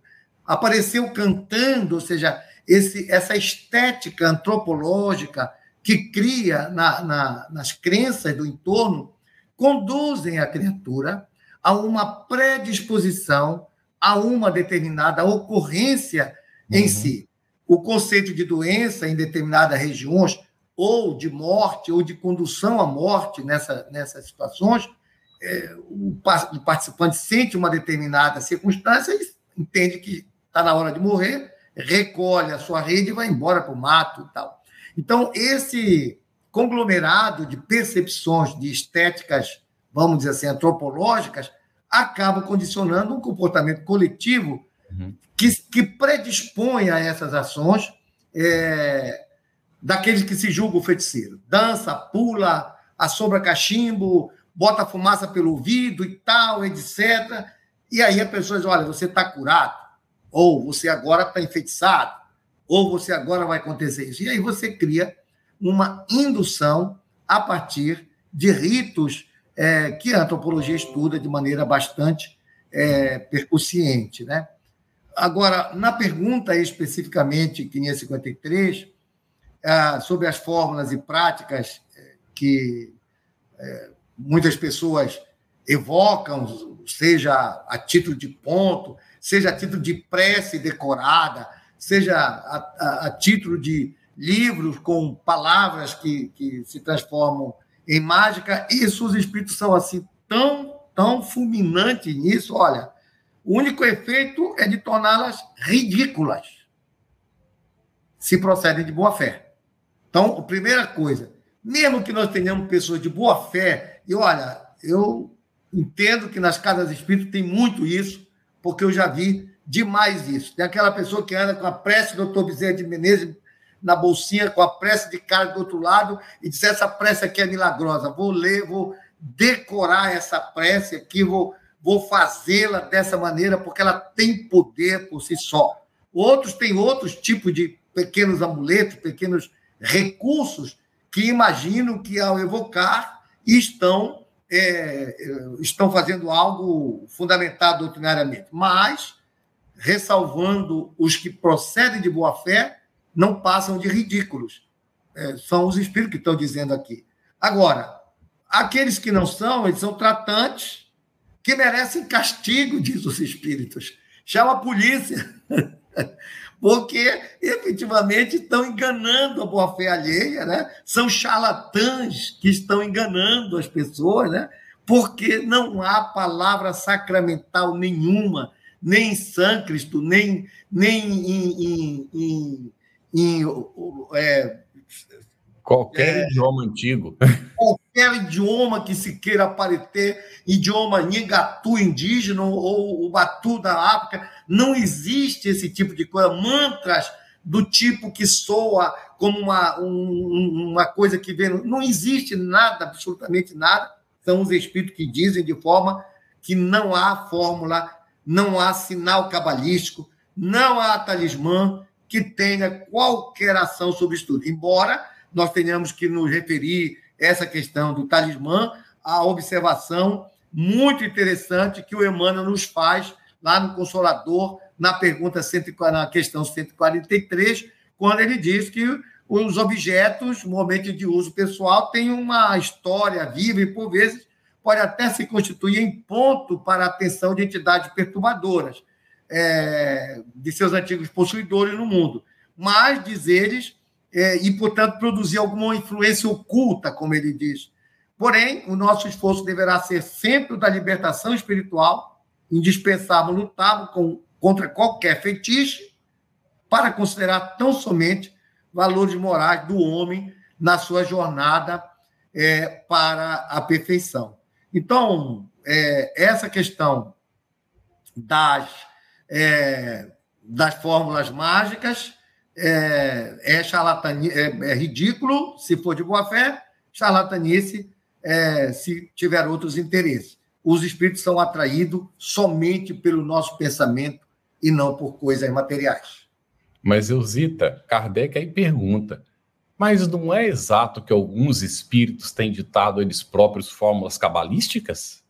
[SPEAKER 4] apareceu cantando, ou seja, esse, essa estética antropológica que cria na, na, nas crenças do entorno, conduzem a criatura a uma predisposição a uma determinada ocorrência em uhum. si. O conceito de doença em determinadas regiões, ou de morte, ou de condução à morte nessa, nessas situações, é, o, o participante sente uma determinada circunstância e entende que está na hora de morrer, recolhe a sua rede e vai embora para o mato e tal. Então, esse conglomerado de percepções, de estéticas vamos dizer assim, antropológicas, acabam condicionando um comportamento coletivo uhum. que, que predispõe a essas ações é, daqueles que se julgam feiticeiro. Dança, pula, assombra cachimbo, bota fumaça pelo ouvido e tal, etc. E aí a pessoa diz: olha, você está curado, ou você agora está enfeitiçado, ou você agora vai acontecer isso. E aí você cria uma indução a partir de ritos é, que a antropologia estuda de maneira bastante é, percussiente. Né? Agora, na pergunta especificamente 553, é, sobre as fórmulas e práticas é, que é, muitas pessoas evocam, seja a título de ponto, seja a título de prece decorada, seja a, a, a título de livros com palavras que, que se transformam em mágica, e os espíritos são assim tão, tão fulminantes nisso, olha, o único efeito é de torná-las ridículas, se procedem de boa fé. Então, a primeira coisa, mesmo que nós tenhamos pessoas de boa fé, e olha, eu entendo que nas casas espíritas tem muito isso, porque eu já vi demais isso. Tem aquela pessoa que anda com a prece do doutor Bezerra de Menezes na bolsinha, com a prece de cara do outro lado, e diz: essa prece aqui é milagrosa, vou ler, vou decorar essa prece aqui, vou, vou fazê-la dessa maneira, porque ela tem poder por si só. Outros têm outros tipos de pequenos amuletos, pequenos recursos que imaginam que, ao evocar, estão, é, estão fazendo algo fundamentado doutrinariamente. Mas, ressalvando os que procedem de boa fé, não passam de ridículos. É, são os espíritos que estão dizendo aqui. Agora, aqueles que não são, eles são tratantes que merecem castigo, [laughs] diz os espíritos. Chama a polícia. Porque efetivamente estão enganando a boa-fé alheia, né? São charlatãs que estão enganando as pessoas, né? Porque não há palavra sacramental nenhuma, nem em sânscrito, nem, nem em, em, em, em é,
[SPEAKER 1] Qualquer é, idioma antigo.
[SPEAKER 4] Qualquer idioma que se queira aparecer, idioma nigatu indígena ou o batu da África, não existe esse tipo de coisa. Mantras do tipo que soa como uma, um, uma coisa que vem. Não existe nada, absolutamente nada. São os espíritos que dizem de forma que não há fórmula, não há sinal cabalístico, não há talismã que tenha qualquer ação sobre isso tudo. Embora nós tenhamos que nos referir essa questão do talismã à observação muito interessante que o Emmanuel nos faz lá no Consolador, na pergunta na questão 143, quando ele diz que os objetos, momento de uso pessoal, têm uma história viva e, por vezes, pode até se constituir em ponto para a atenção de entidades perturbadoras é, de seus antigos possuidores no mundo. Mas, diz eles, é, e, portanto, produzir alguma influência oculta, como ele diz. Porém, o nosso esforço deverá ser sempre o da libertação espiritual, indispensável lutar com, contra qualquer fetiche, para considerar tão somente valores morais do homem na sua jornada é, para a perfeição. Então, é, essa questão das, é, das fórmulas mágicas é, é, charlatani, é, é ridículo se for de boa fé, charlatanice é, se tiver outros interesses. Os espíritos são atraídos somente pelo nosso pensamento e não por coisas materiais.
[SPEAKER 1] Mas, Eusita, Kardec aí pergunta: mas não é exato que alguns espíritos têm ditado eles próprios fórmulas cabalísticas?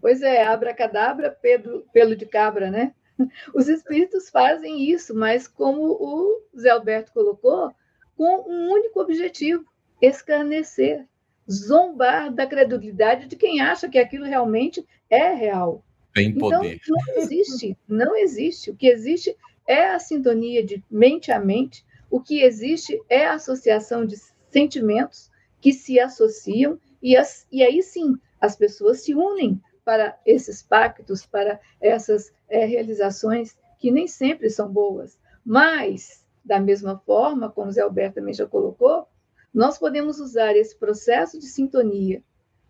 [SPEAKER 3] Pois é, abracadabra, Pedro, pelo de cabra, né? [laughs] Os espíritos fazem isso, mas como o Zé Alberto colocou, com um único objetivo: escarnecer, zombar da credulidade de quem acha que aquilo realmente é real.
[SPEAKER 1] Tem então, poder.
[SPEAKER 3] Então, não existe, não existe. O que existe é a sintonia de mente a mente, o que existe é a associação de sentimentos que se associam, e, as, e aí sim as pessoas se unem para esses pactos, para essas é, realizações que nem sempre são boas. Mas, da mesma forma, como Zé Alberto também já colocou, nós podemos usar esse processo de sintonia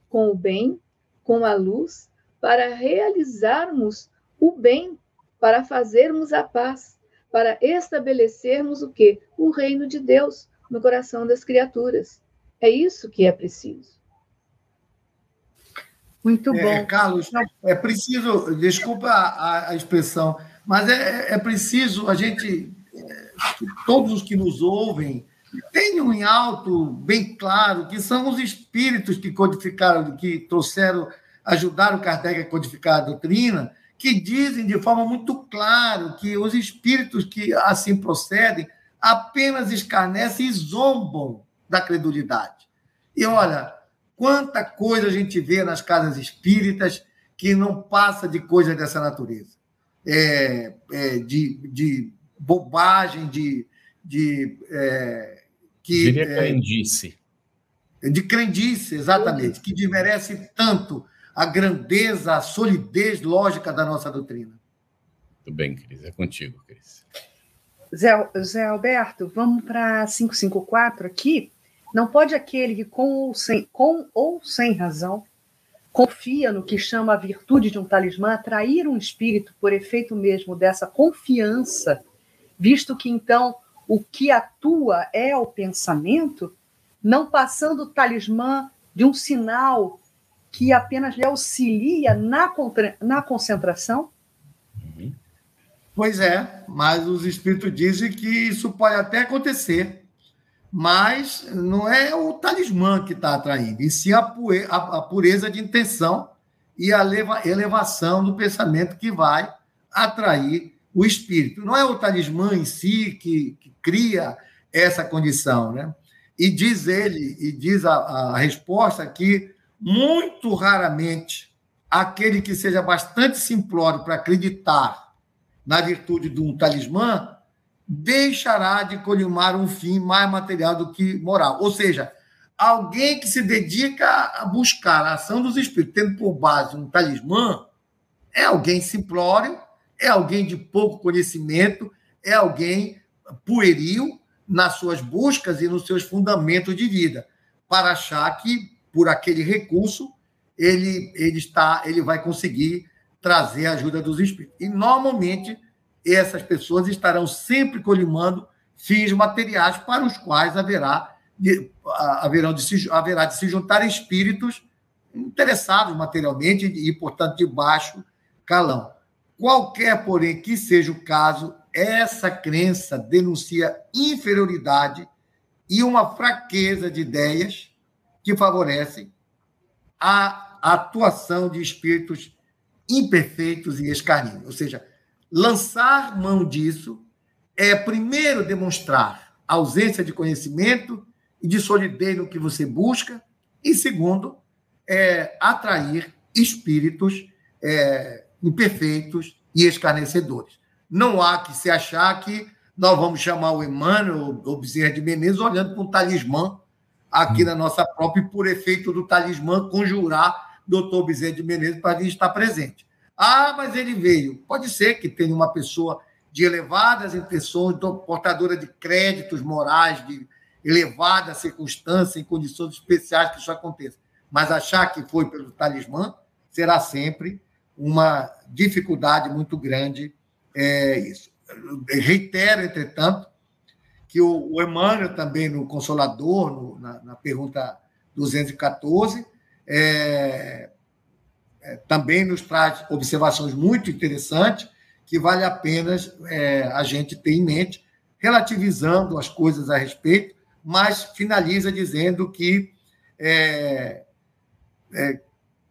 [SPEAKER 3] com o bem, com a luz, para realizarmos o bem, para fazermos a paz, para estabelecermos o que? O reino de Deus no coração das criaturas. É isso que é preciso.
[SPEAKER 2] Muito é, bom.
[SPEAKER 4] É, Carlos, é preciso, desculpa a, a expressão, mas é, é preciso a gente, é, todos os que nos ouvem, tenham em alto, bem claro, que são os espíritos que codificaram, que trouxeram, ajudaram Kardec a codificar a doutrina, que dizem de forma muito clara que os espíritos que assim procedem apenas escarnecem e zombam da credulidade. E olha, quanta coisa a gente vê nas casas espíritas que não passa de coisas dessa natureza. É, é, de, de bobagem, de, de é,
[SPEAKER 1] que Diria é, crendice.
[SPEAKER 4] De crendice, exatamente, que desmerece tanto a grandeza, a solidez lógica da nossa doutrina.
[SPEAKER 1] Tudo bem, Cris, é contigo, Cris.
[SPEAKER 2] Zé, Zé Alberto, vamos para 554 aqui. Não pode aquele que, com ou, sem, com ou sem razão, confia no que chama a virtude de um talismã atrair um espírito por efeito mesmo dessa confiança, visto que então o que atua é o pensamento, não passando o talismã de um sinal que apenas lhe auxilia na, na concentração?
[SPEAKER 4] Pois é, mas os espíritos dizem que isso pode até acontecer, mas não é o talismã que está atraindo, e sim a, a, a pureza de intenção e a elevação do pensamento que vai atrair o espírito. Não é o talismã em si que, que cria essa condição, né? E diz ele, e diz a, a resposta que muito raramente aquele que seja bastante simplório para acreditar na virtude de um talismã deixará de colimar um fim mais material do que moral. Ou seja, alguém que se dedica a buscar a ação dos espíritos, tendo por base um talismã, é alguém simplório é alguém de pouco conhecimento, é alguém pueril nas suas buscas e nos seus fundamentos de vida, para achar que por aquele recurso ele ele está, ele vai conseguir trazer a ajuda dos espíritos. E normalmente essas pessoas estarão sempre colimando fins materiais para os quais haverá de, haverão de se, haverá de se juntar espíritos interessados materialmente e, portanto, de baixo calão. Qualquer, porém, que seja o caso, essa crença denuncia inferioridade e uma fraqueza de ideias que favorecem a atuação de espíritos imperfeitos e escarninhos. Ou seja, lançar mão disso é, primeiro, demonstrar ausência de conhecimento e de solidez no que você busca, e, segundo, é, atrair espíritos é, imperfeitos e escarnecedores. Não há que se achar que nós vamos chamar o Emmanuel ou Bezerra de Menezes olhando para um talismã aqui hum. na nossa própria e por efeito do talismã conjurar doutor Bezerra de Menezes para vir estar presente. Ah, mas ele veio. Pode ser que tenha uma pessoa de elevadas intenções, portadora de créditos morais, de elevada circunstância, em condições especiais que isso aconteça. Mas achar que foi pelo talismã será sempre uma dificuldade muito grande é isso. Reitero, entretanto, que o, Emmanuel também no Consolador, no, na, na, pergunta 214, é, é, também nos traz observações muito interessantes que vale a pena é, a gente ter em mente, relativizando as coisas a respeito, mas finaliza dizendo que é, é,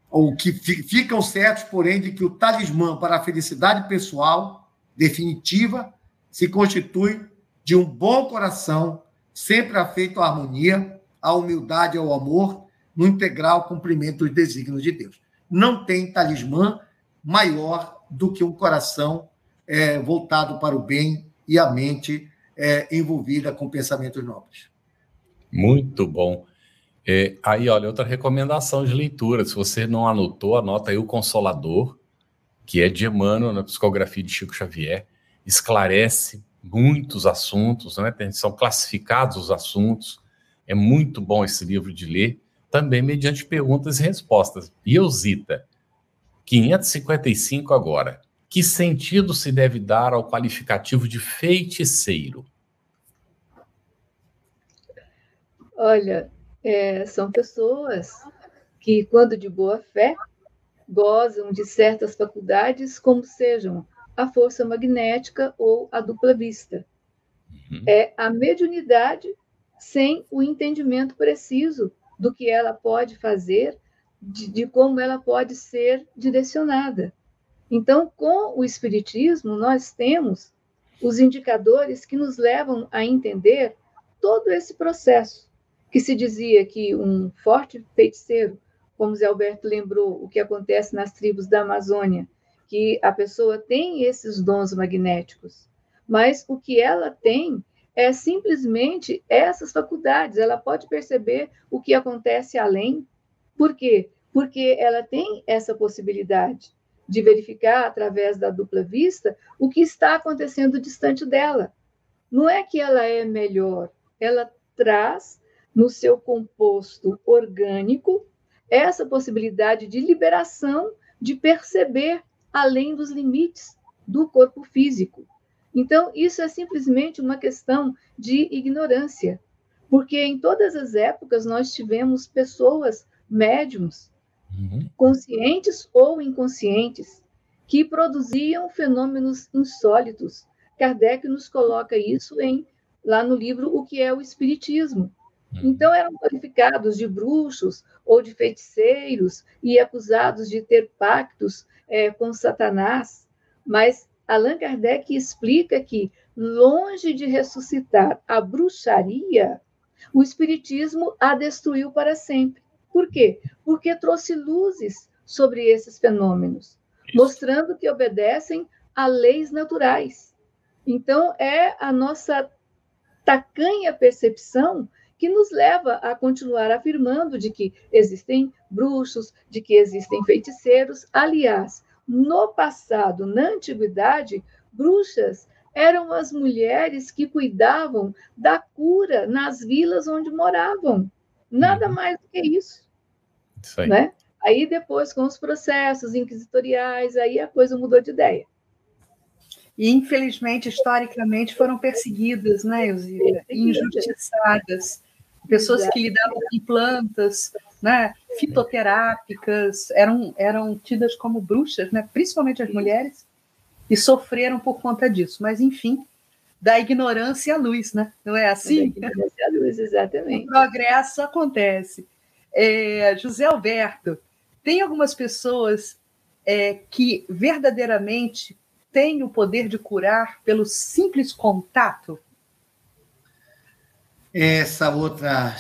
[SPEAKER 4] ou que ficam certos, porém, de que o talismã para a felicidade pessoal definitiva se constitui de um bom coração, sempre afeito à harmonia, à humildade e ao amor, no integral cumprimento dos desígnios de Deus. Não tem talismã maior do que um coração é, voltado para o bem e a mente é, envolvida com pensamentos nobres.
[SPEAKER 1] Muito bom. É, aí, olha, outra recomendação de leitura. Se você não anotou, anota aí o Consolador, que é de Emmanuel, na psicografia de Chico Xavier. Esclarece muitos assuntos, né? são classificados os assuntos. É muito bom esse livro de ler, também mediante perguntas e respostas. Biosita, 555 agora. Que sentido se deve dar ao qualificativo de feiticeiro?
[SPEAKER 3] Olha, é, são pessoas que, quando de boa fé, gozam de certas faculdades, como sejam a força magnética ou a dupla vista. Uhum. É a mediunidade sem o entendimento preciso do que ela pode fazer, de, de como ela pode ser direcionada. Então, com o Espiritismo, nós temos os indicadores que nos levam a entender todo esse processo, que se dizia que um forte feiticeiro, como Zé Alberto lembrou, o que acontece nas tribos da Amazônia, que a pessoa tem esses dons magnéticos, mas o que ela tem é simplesmente essas faculdades, ela pode perceber o que acontece além. Por quê? Porque ela tem essa possibilidade de verificar através da dupla vista o que está acontecendo distante dela. Não é que ela é melhor, ela traz no seu composto orgânico essa possibilidade de liberação, de perceber além dos limites do corpo físico. Então, isso é simplesmente uma questão de ignorância, porque em todas as épocas nós tivemos pessoas médiums uhum. conscientes ou inconscientes, que produziam fenômenos insólitos. Kardec nos coloca isso em lá no livro O que é o Espiritismo. Uhum. Então, eram qualificados de bruxos ou de feiticeiros e acusados de ter pactos é, com Satanás. Mas Allan Kardec explica que, longe de ressuscitar a bruxaria, o Espiritismo a destruiu para sempre. Por quê? Porque trouxe luzes sobre esses fenômenos, mostrando que obedecem a leis naturais. Então, é a nossa tacanha percepção que nos leva a continuar afirmando de que existem bruxos, de que existem feiticeiros. Aliás, no passado, na antiguidade, bruxas eram as mulheres que cuidavam da cura nas vilas onde moravam. Nada uhum. mais do que isso. Isso aí. Né? Aí depois, com os processos inquisitoriais, aí a coisa mudou de ideia.
[SPEAKER 2] E, infelizmente, historicamente, foram perseguidas, né, Elzira? Injustiçadas. Pessoas Exato. que lidavam com plantas, né, fitoterápicas, eram, eram tidas como bruxas, né, principalmente as mulheres, e sofreram por conta disso. Mas, enfim, da ignorância à luz, né? Não é assim? Da ignorância à luz, exatamente. O progresso acontece. É, José Alberto, tem algumas pessoas é, que verdadeiramente têm o poder de curar pelo simples contato?
[SPEAKER 4] Essa outra,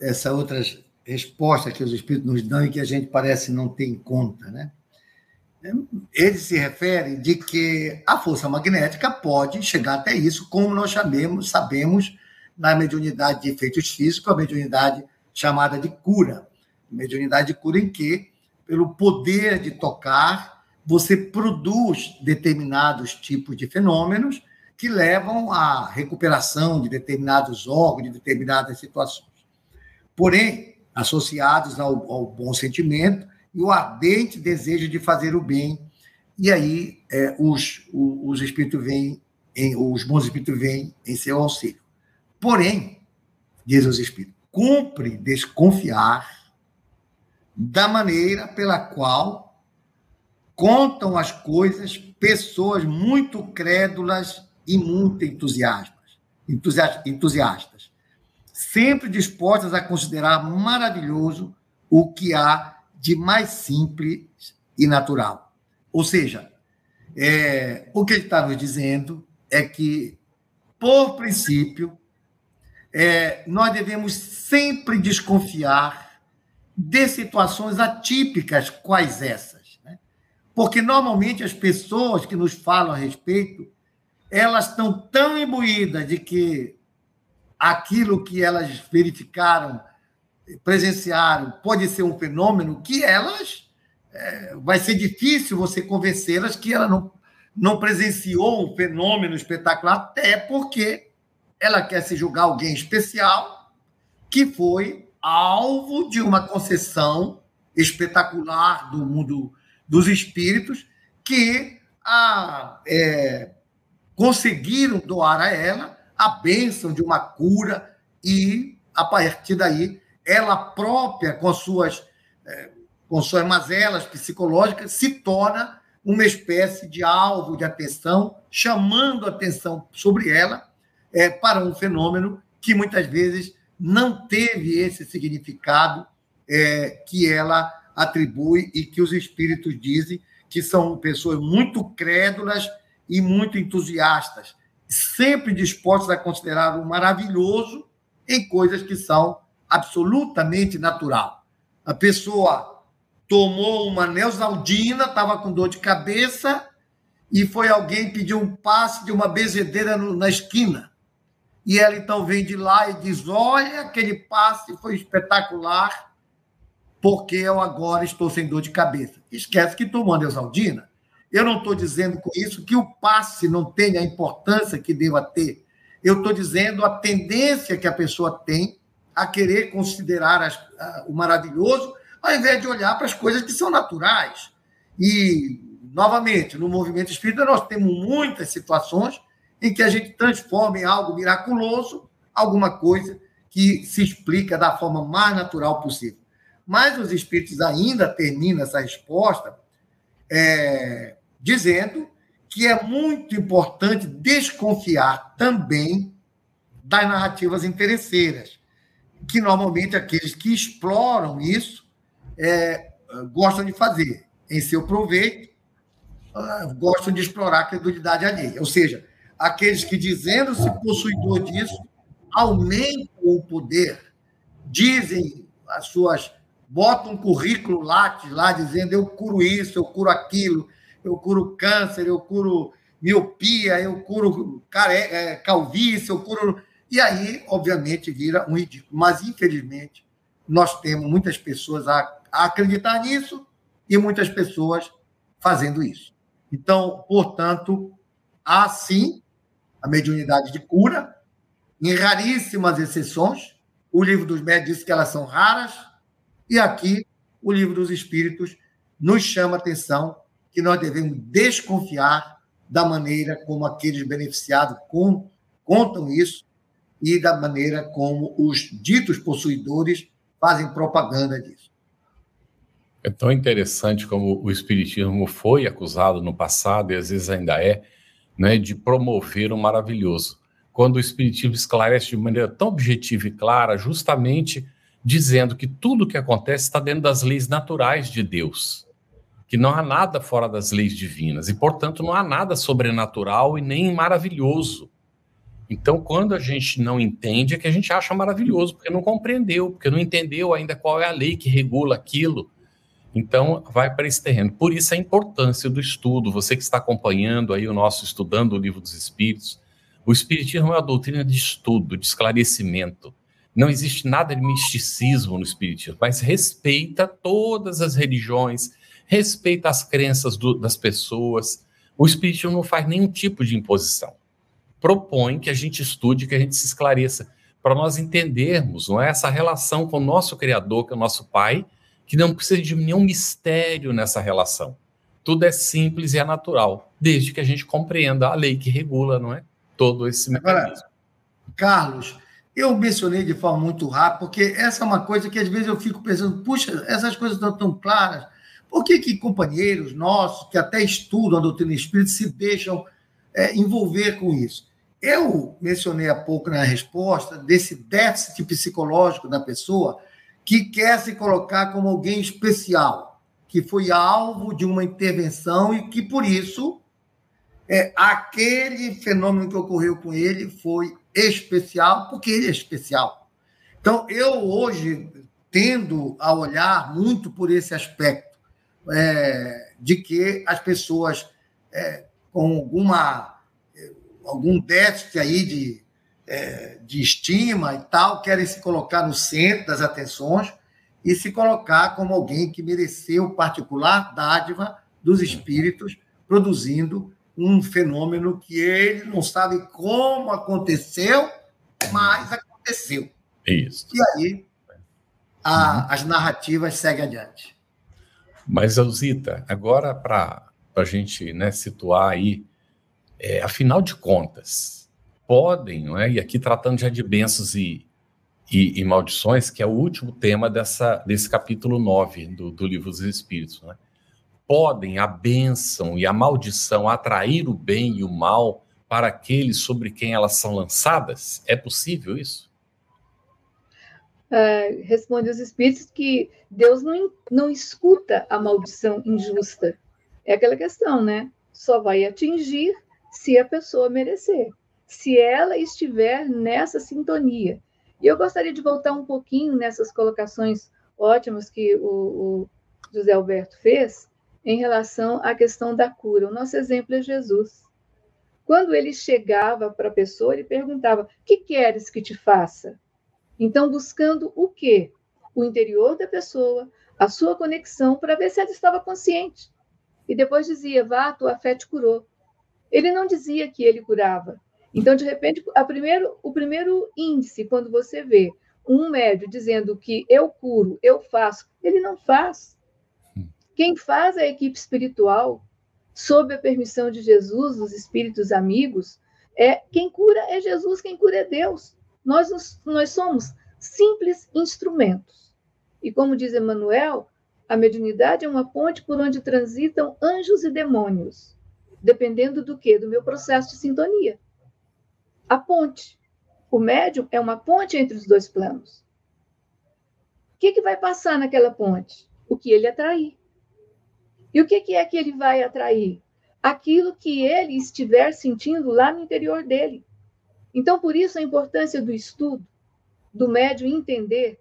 [SPEAKER 4] essa outra resposta que os espíritos nos dão e que a gente parece não ter em conta, né? Ele se refere de que a força magnética pode chegar até isso, como nós chamemos, sabemos na mediunidade de efeitos físicos, a mediunidade chamada de cura. Mediunidade de cura em que, pelo poder de tocar, você produz determinados tipos de fenômenos que levam à recuperação de determinados órgãos, de determinadas situações. Porém, associados ao, ao bom sentimento e o ardente desejo de fazer o bem. E aí é, os, os, os espíritos vêm, em, os bons espíritos vêm em seu auxílio. Porém, diz os espíritos, cumpre desconfiar da maneira pela qual contam as coisas pessoas muito crédulas e muito entusiastas, entusiastas, sempre dispostas a considerar maravilhoso o que há de mais simples e natural. Ou seja, é, o que ele está nos dizendo é que, por princípio, é, nós devemos sempre desconfiar de situações atípicas quais essas. Né? Porque, normalmente, as pessoas que nos falam a respeito, elas estão tão imbuídas de que aquilo que elas verificaram, presenciaram, pode ser um fenômeno que elas... É, vai ser difícil você convencê-las que ela não, não presenciou um fenômeno espetacular, até porque ela quer se julgar alguém especial que foi alvo de uma concessão espetacular do mundo dos espíritos que a, é, conseguiram doar a ela a bênção de uma cura e, a partir daí, ela própria, com suas é, com suas mazelas psicológicas, se torna uma espécie de alvo de atenção, chamando atenção sobre ela é, para um fenômeno que muitas vezes não teve esse significado é, que ela atribui e que os espíritos dizem que são pessoas muito crédulas e muito entusiastas, sempre dispostas a considerar o maravilhoso em coisas que são absolutamente natural. A pessoa tomou uma neosaldina, estava com dor de cabeça e foi alguém pedir um passe de uma bezedeira na esquina. E ela então vem de lá e diz: Olha, aquele passe foi espetacular, porque eu agora estou sem dor de cabeça. Esquece que tomou a neosaldina. Eu não estou dizendo com isso que o passe não tenha a importância que deva ter. Eu estou dizendo a tendência que a pessoa tem a querer considerar as, a, o maravilhoso, ao invés de olhar para as coisas que são naturais. E, novamente, no movimento espírita, nós temos muitas situações em que a gente transforma em algo miraculoso alguma coisa que se explica da forma mais natural possível. Mas os espíritos ainda terminam essa resposta é, dizendo que é muito importante desconfiar também das narrativas interesseiras, que normalmente aqueles que exploram isso é, gostam de fazer em seu proveito, ah, gostam de explorar a credulidade alheia. Ou seja, aqueles que, dizendo-se possuidor disso, aumentam o poder, dizem as suas. botam um currículo lá, dizendo eu curo isso, eu curo aquilo, eu curo câncer, eu curo miopia, eu curo. É, calvície, eu curo. E aí, obviamente, vira um ridículo. Mas, infelizmente, nós temos muitas pessoas a, acreditar nisso e muitas pessoas fazendo isso. Então, portanto, há sim a mediunidade de cura, em raríssimas exceções. O livro dos médios diz que elas são raras, e aqui o livro dos espíritos nos chama atenção que nós devemos desconfiar da maneira como aqueles beneficiados com, contam isso e da maneira como os ditos possuidores fazem propaganda disso.
[SPEAKER 1] É tão interessante como o Espiritismo foi acusado no passado, e às vezes ainda é, né, de promover o maravilhoso. Quando o Espiritismo esclarece de maneira tão objetiva e clara, justamente dizendo que tudo o que acontece está dentro das leis naturais de Deus que não há nada fora das leis divinas e, portanto, não há nada sobrenatural e nem maravilhoso. Então, quando a gente não entende, é que a gente acha maravilhoso, porque não compreendeu, porque não entendeu ainda qual é a lei que regula aquilo. Então, vai para esse terreno. Por isso a importância do estudo. Você que está acompanhando aí o nosso Estudando o Livro dos Espíritos, o Espiritismo é uma doutrina de estudo, de esclarecimento. Não existe nada de misticismo no Espiritismo, mas respeita todas as religiões, respeita as crenças do, das pessoas. O Espiritismo não faz nenhum tipo de imposição. Propõe que a gente estude, que a gente se esclareça, para nós entendermos não é, essa relação com o nosso Criador, que é o nosso Pai, que não precisa de nenhum mistério nessa relação. Tudo é simples e é natural, desde que a gente compreenda a lei que regula, não é? Todo esse mecanismo.
[SPEAKER 4] Carlos, eu mencionei de forma muito rápida, porque essa é uma coisa que às vezes eu fico pensando, puxa, essas coisas estão tão claras, por que, que companheiros nossos, que até estudam a doutrina espírita, se deixam é, envolver com isso? Eu mencionei há pouco na resposta desse déficit psicológico da pessoa que quer se colocar como alguém especial, que foi alvo de uma intervenção e que, por isso, é, aquele fenômeno que ocorreu com ele foi especial, porque ele é especial. Então, eu hoje tendo a olhar muito por esse aspecto é, de que as pessoas é, com alguma algum déficit aí de, é, de estima e tal querem se colocar no centro das atenções e se colocar como alguém que mereceu particular dádiva dos espíritos, produzindo um fenômeno que ele não sabe como aconteceu, mas aconteceu.
[SPEAKER 1] Isso.
[SPEAKER 4] E aí a, as narrativas seguem adiante.
[SPEAKER 1] Mas, Elzita, agora para a gente né, situar aí, é, afinal de contas, podem, não é? e aqui tratando já de bênçãos e, e, e, maldições, que é o último tema dessa, desse capítulo 9 do, do livro dos Espíritos. Né? Podem a bênção e a maldição atrair o bem e o mal para aqueles sobre quem elas são lançadas? É possível isso?
[SPEAKER 3] Uh, responde os Espíritos que Deus não, não escuta a maldição injusta. É aquela questão, né? Só vai atingir se a pessoa merecer, se ela estiver nessa sintonia. E eu gostaria de voltar um pouquinho nessas colocações ótimas que o, o José Alberto fez em relação à questão da cura. O nosso exemplo é Jesus. Quando ele chegava para a pessoa, ele perguntava: "Que queres que te faça?" Então, buscando o quê? O interior da pessoa, a sua conexão, para ver se ela estava consciente. E depois dizia: Vá, tua fé te curou. Ele não dizia que ele curava. Então, de repente, primeiro, o primeiro índice, quando você vê um médio dizendo que eu curo, eu faço, ele não faz. Quem faz é a equipe espiritual, sob a permissão de Jesus, dos espíritos amigos, é quem cura é Jesus, quem cura é Deus. Nós, nós somos simples instrumentos. E como diz Emmanuel, a mediunidade é uma ponte por onde transitam anjos e demônios, dependendo do que? Do meu processo de sintonia a ponte. O médium é uma ponte entre os dois planos. O que, que vai passar naquela ponte? O que ele atrair. E o que, que é que ele vai atrair? Aquilo que ele estiver sentindo lá no interior dele. Então, por isso, a importância do estudo, do médium entender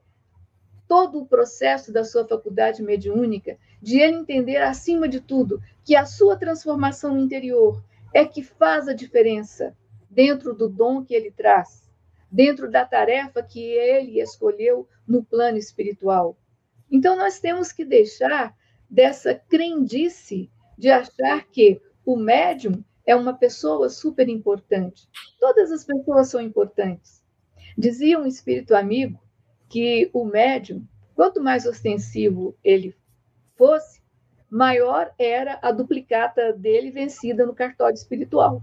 [SPEAKER 3] todo o processo da sua faculdade mediúnica, de ele entender, acima de tudo, que a sua transformação interior é que faz a diferença dentro do dom que ele traz, dentro da tarefa que ele escolheu no plano espiritual. Então, nós temos que deixar dessa crendice de achar que o médium é uma pessoa super importante. Todas as pessoas são importantes. Dizia um espírito amigo que o médium, quanto mais ostensivo ele fosse, maior era a duplicata dele vencida no cartório espiritual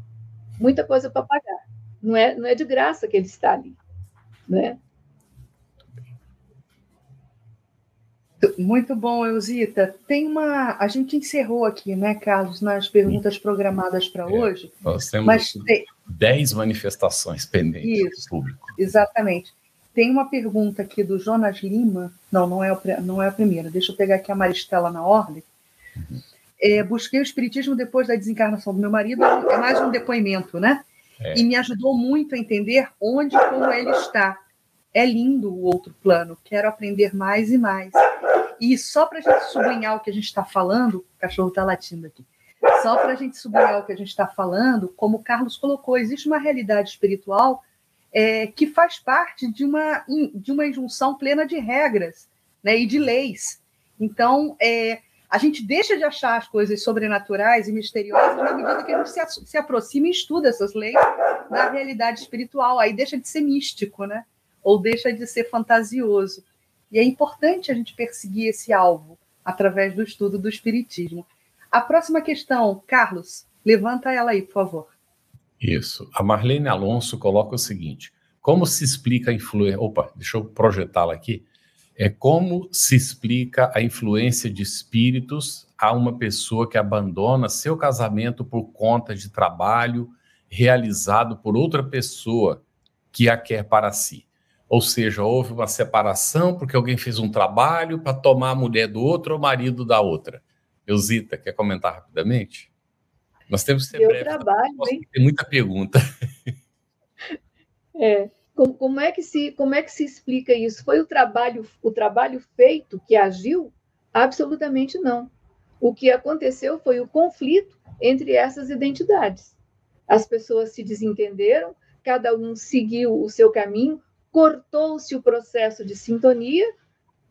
[SPEAKER 3] muita coisa para pagar. Não é, não é de graça que ele está ali. Né?
[SPEAKER 2] Muito bom, Elzita. Tem uma. A gente encerrou aqui, né, Carlos, nas perguntas programadas para é, hoje.
[SPEAKER 1] Nós temos mas tem... 10 manifestações pendentes
[SPEAKER 2] Isso, público. Exatamente. Tem uma pergunta aqui do Jonas Lima. Não, não é, o, não é a primeira. Deixa eu pegar aqui a Maristela na ordem. Uhum. É, busquei o espiritismo depois da desencarnação do meu marido, é mais um depoimento, né? É. E me ajudou muito a entender onde e como ele está. É lindo o outro plano, quero aprender mais e mais. E só para a gente sublinhar o que a gente está falando, o cachorro está latindo aqui, só para a gente sublinhar o que a gente está falando, como o Carlos colocou, existe uma realidade espiritual é, que faz parte de uma, de uma injunção plena de regras né, e de leis. Então, é, a gente deixa de achar as coisas sobrenaturais e misteriosas na medida que a gente se, se aproxima e estuda essas leis da realidade espiritual. Aí deixa de ser místico, né? Ou deixa de ser fantasioso. E é importante a gente perseguir esse alvo através do estudo do espiritismo. A próxima questão, Carlos, levanta ela aí, por favor.
[SPEAKER 1] Isso. A Marlene Alonso coloca o seguinte: como se explica a influência. Opa, deixa eu projetá-la aqui é como se explica a influência de espíritos a uma pessoa que abandona seu casamento por conta de trabalho realizado por outra pessoa que a quer para si. Ou seja, houve uma separação porque alguém fez um trabalho para tomar a mulher do outro ou o marido da outra. Eusita, quer comentar rapidamente? Nós temos que ser
[SPEAKER 3] Deu
[SPEAKER 1] breve.
[SPEAKER 3] Trabalho, hein?
[SPEAKER 1] Tem muita pergunta.
[SPEAKER 3] É, como, como, é que se, como é que se explica isso? Foi o trabalho, o trabalho feito que agiu? Absolutamente não. O que aconteceu foi o conflito entre essas identidades. As pessoas se desentenderam, cada um seguiu o seu caminho, cortou-se o processo de sintonia,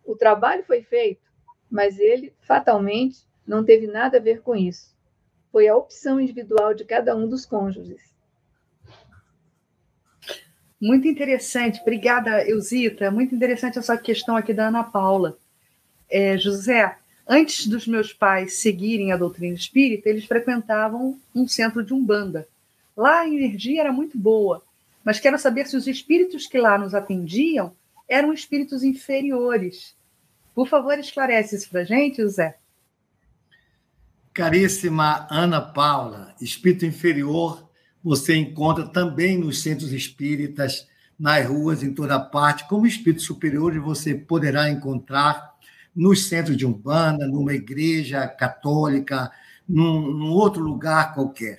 [SPEAKER 3] o trabalho foi feito, mas ele fatalmente não teve nada a ver com isso. Foi a opção individual de cada um dos cônjuges.
[SPEAKER 2] Muito interessante, obrigada, Eusita. Muito interessante essa questão aqui da Ana Paula. É, José, antes dos meus pais seguirem a doutrina espírita, eles frequentavam um centro de umbanda. Lá a energia era muito boa, mas quero saber se os espíritos que lá nos atendiam eram espíritos inferiores. Por favor, esclarece isso para a gente, José.
[SPEAKER 4] Caríssima Ana Paula, espírito inferior você encontra também nos centros espíritas, nas ruas, em toda parte, como espírito superior, você poderá encontrar nos centros de Umbanda, numa igreja católica, num, num outro lugar qualquer.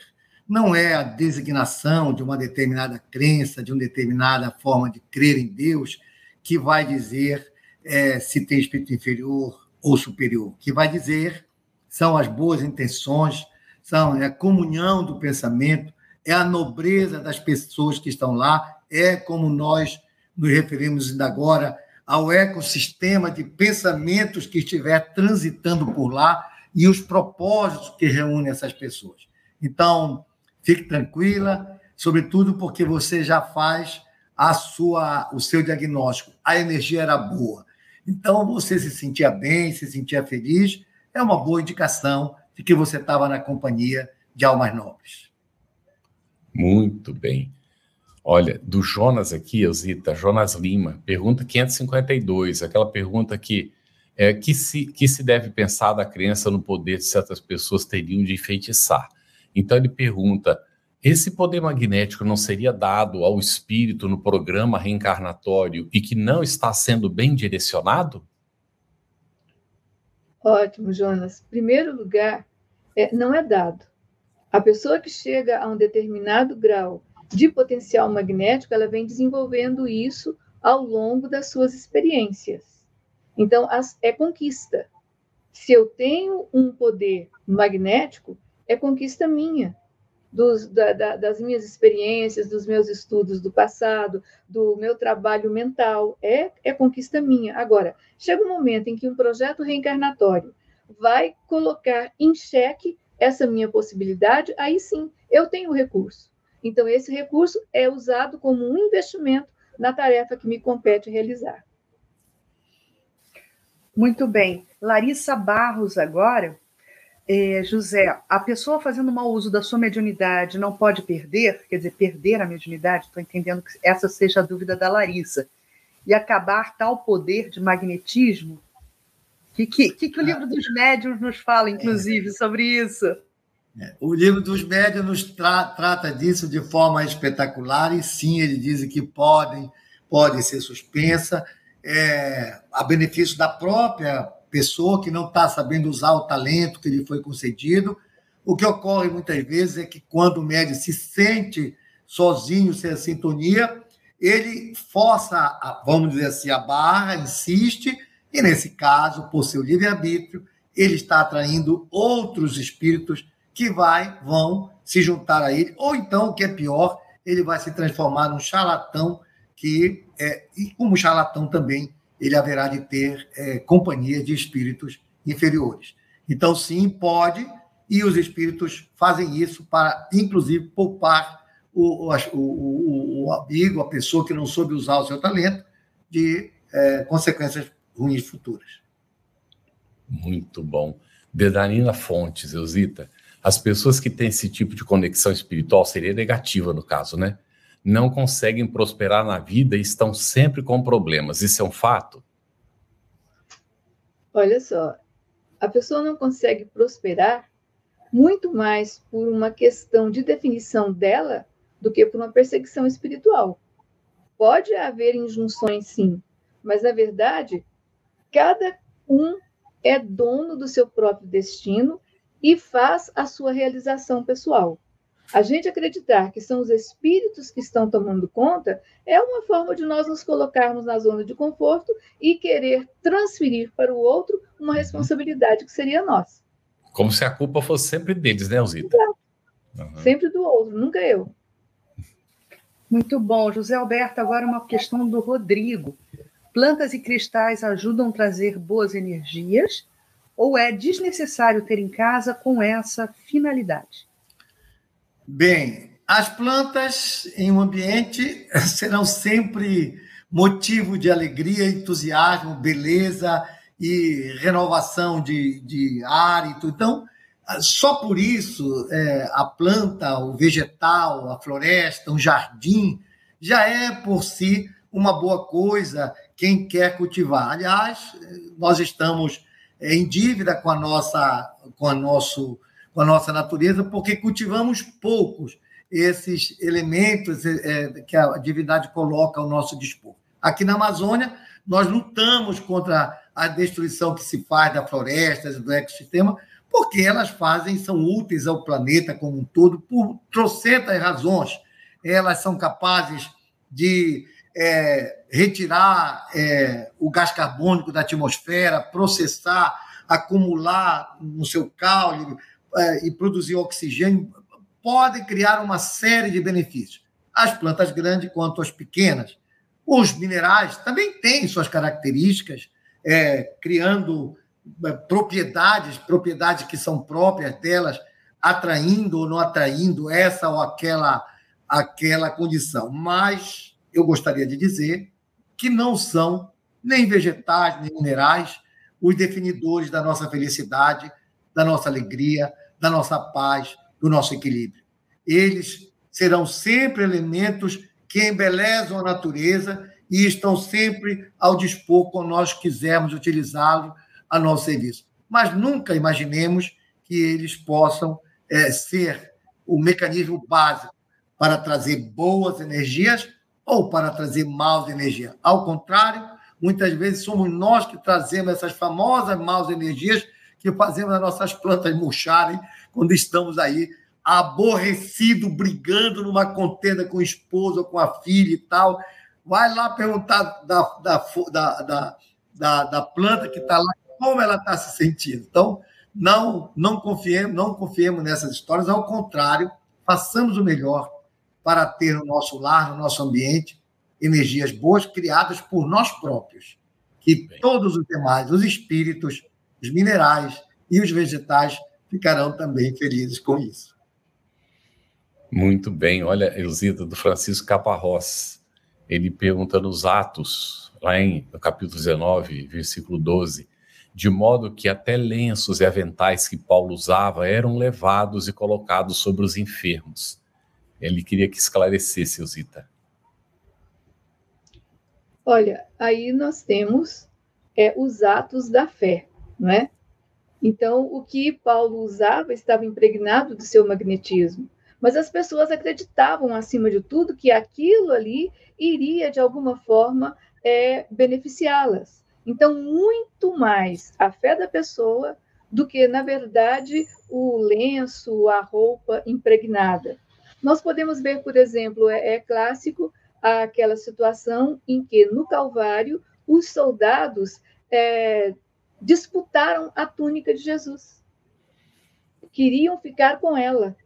[SPEAKER 4] Não é a designação de uma determinada crença, de uma determinada forma de crer em Deus, que vai dizer é, se tem espírito inferior ou superior. que vai dizer são as boas intenções, são é a comunhão do pensamento, é a nobreza das pessoas que estão lá, é como nós nos referimos ainda agora ao ecossistema de pensamentos que estiver transitando por lá e os propósitos que reúnem essas pessoas. Então, fique tranquila, sobretudo porque você já faz a sua o seu diagnóstico. A energia era boa. Então, você se sentia bem, se sentia feliz, é uma boa indicação de que você estava na companhia de almas nobres.
[SPEAKER 1] Muito bem. Olha, do Jonas aqui, Elzita, Jonas Lima, pergunta 552, aquela pergunta que é que se, que se deve pensar da crença no poder de certas pessoas teriam de enfeitiçar. Então ele pergunta: esse poder magnético não seria dado ao espírito no programa reencarnatório e que não está sendo bem direcionado?
[SPEAKER 3] Ótimo, Jonas. Primeiro lugar, é, não é dado. A pessoa que chega a um determinado grau de potencial magnético, ela vem desenvolvendo isso ao longo das suas experiências. Então, as, é conquista. Se eu tenho um poder magnético, é conquista minha. Dos, da, da, das minhas experiências, dos meus estudos do passado, do meu trabalho mental, é, é conquista minha. Agora, chega um momento em que um projeto reencarnatório vai colocar em xeque essa minha possibilidade, aí sim, eu tenho recurso. Então, esse recurso é usado como um investimento na tarefa que me compete realizar.
[SPEAKER 2] Muito bem. Larissa Barros, agora. É, José, a pessoa fazendo mau uso da sua mediunidade não pode perder, quer dizer, perder a mediunidade, estou entendendo que essa seja a dúvida da Larissa, e acabar tal poder de magnetismo? O que, que, que, o livro dos médiuns nos fala, inclusive, sobre isso?
[SPEAKER 4] É, o livro dos médios nos tra trata disso de forma espetacular, e sim, ele diz que podem, pode ser suspensa, é, a benefício da própria pessoa que não está sabendo usar o talento que lhe foi concedido. O que ocorre muitas vezes é que quando o médium se sente sozinho, sem a sintonia, ele força, a, vamos dizer assim, a barra, insiste, e nesse caso, por seu livre-arbítrio, ele está atraindo outros espíritos que vai, vão se juntar a ele, ou então, o que é pior, ele vai se transformar num charlatão que, é, e como charlatão também, ele haverá de ter é, companhia de espíritos inferiores. Então, sim, pode, e os espíritos fazem isso para, inclusive, poupar o, o, o, o amigo, a pessoa que não soube usar o seu talento, de é, consequências ruins futuras.
[SPEAKER 1] Muito bom. Bedanina Fontes, Eusita, as pessoas que têm esse tipo de conexão espiritual, seria negativa no caso, né? Não conseguem prosperar na vida e estão sempre com problemas. Isso é um fato?
[SPEAKER 3] Olha só, a pessoa não consegue prosperar muito mais por uma questão de definição dela do que por uma perseguição espiritual. Pode haver injunções, sim, mas na verdade, cada um é dono do seu próprio destino e faz a sua realização pessoal. A gente acreditar que são os espíritos que estão tomando conta é uma forma de nós nos colocarmos na zona de conforto e querer transferir para o outro uma uhum. responsabilidade que seria nossa.
[SPEAKER 1] Como se a culpa fosse sempre deles, né, Alzita?
[SPEAKER 3] Uhum. Sempre do outro, nunca eu.
[SPEAKER 2] Muito bom. José Alberto, agora uma questão do Rodrigo. Plantas e cristais ajudam a trazer boas energias ou é desnecessário ter em casa com essa finalidade?
[SPEAKER 4] Bem, as plantas em um ambiente [laughs] serão sempre motivo de alegria, entusiasmo, beleza e renovação de, de ar e tudo. Então, só por isso, é, a planta, o vegetal, a floresta, um jardim, já é por si uma boa coisa quem quer cultivar. Aliás, nós estamos em dívida com a nossa, com a nosso, com a nossa natureza, porque cultivamos poucos esses elementos é, que a divindade coloca ao nosso dispor. Aqui na Amazônia, nós lutamos contra a destruição que se faz da floresta, do ecossistema, porque elas fazem, são úteis ao planeta como um todo, por trocentas razões. Elas são capazes de é, retirar é, o gás carbônico da atmosfera, processar, acumular no seu caule é, e produzir oxigênio, pode criar uma série de benefícios. As plantas grandes quanto as pequenas. Os minerais também têm suas características, é, criando é, propriedades, propriedades que são próprias delas, atraindo ou não atraindo essa ou aquela, aquela condição. Mas eu gostaria de dizer que não são nem vegetais, nem minerais os definidores da nossa felicidade, da nossa alegria, da nossa paz, do nosso equilíbrio. Eles serão sempre elementos que embelezam a natureza e estão sempre ao dispor quando nós quisermos utilizá-los a nosso serviço. Mas nunca imaginemos que eles possam é, ser o mecanismo básico para trazer boas energias ou para trazer maus energias. Ao contrário, muitas vezes somos nós que trazemos essas famosas maus energias que fazemos as nossas plantas murcharem quando estamos aí aborrecido, brigando numa contenda com o esposo ou com a filha e tal. Vai lá perguntar da, da, da, da, da planta que está lá como ela está se sentindo. Então, não, não confiemos, não confiemos nessas histórias, ao contrário, façamos o melhor para ter no nosso lar, no nosso ambiente, energias boas criadas por nós próprios. Que todos os demais, os espíritos, os minerais e os vegetais ficarão também felizes com isso.
[SPEAKER 1] Muito bem. Olha, Elzita, do Francisco Caparrós. Ele pergunta nos Atos, lá em no capítulo 19, versículo 12, de modo que até lenços e aventais que Paulo usava eram levados e colocados sobre os enfermos. Ele queria que esclarecesse, Zita.
[SPEAKER 3] Olha, aí nós temos é, os atos da fé, não é? Então, o que Paulo usava estava impregnado do seu magnetismo, mas as pessoas acreditavam, acima de tudo, que aquilo ali iria, de alguma forma, é, beneficiá-las. Então, muito mais a fé da pessoa do que, na verdade, o lenço, a roupa impregnada. Nós podemos ver, por exemplo, é, é clássico aquela situação em que, no Calvário, os soldados é, disputaram a túnica de Jesus. Queriam ficar com ela,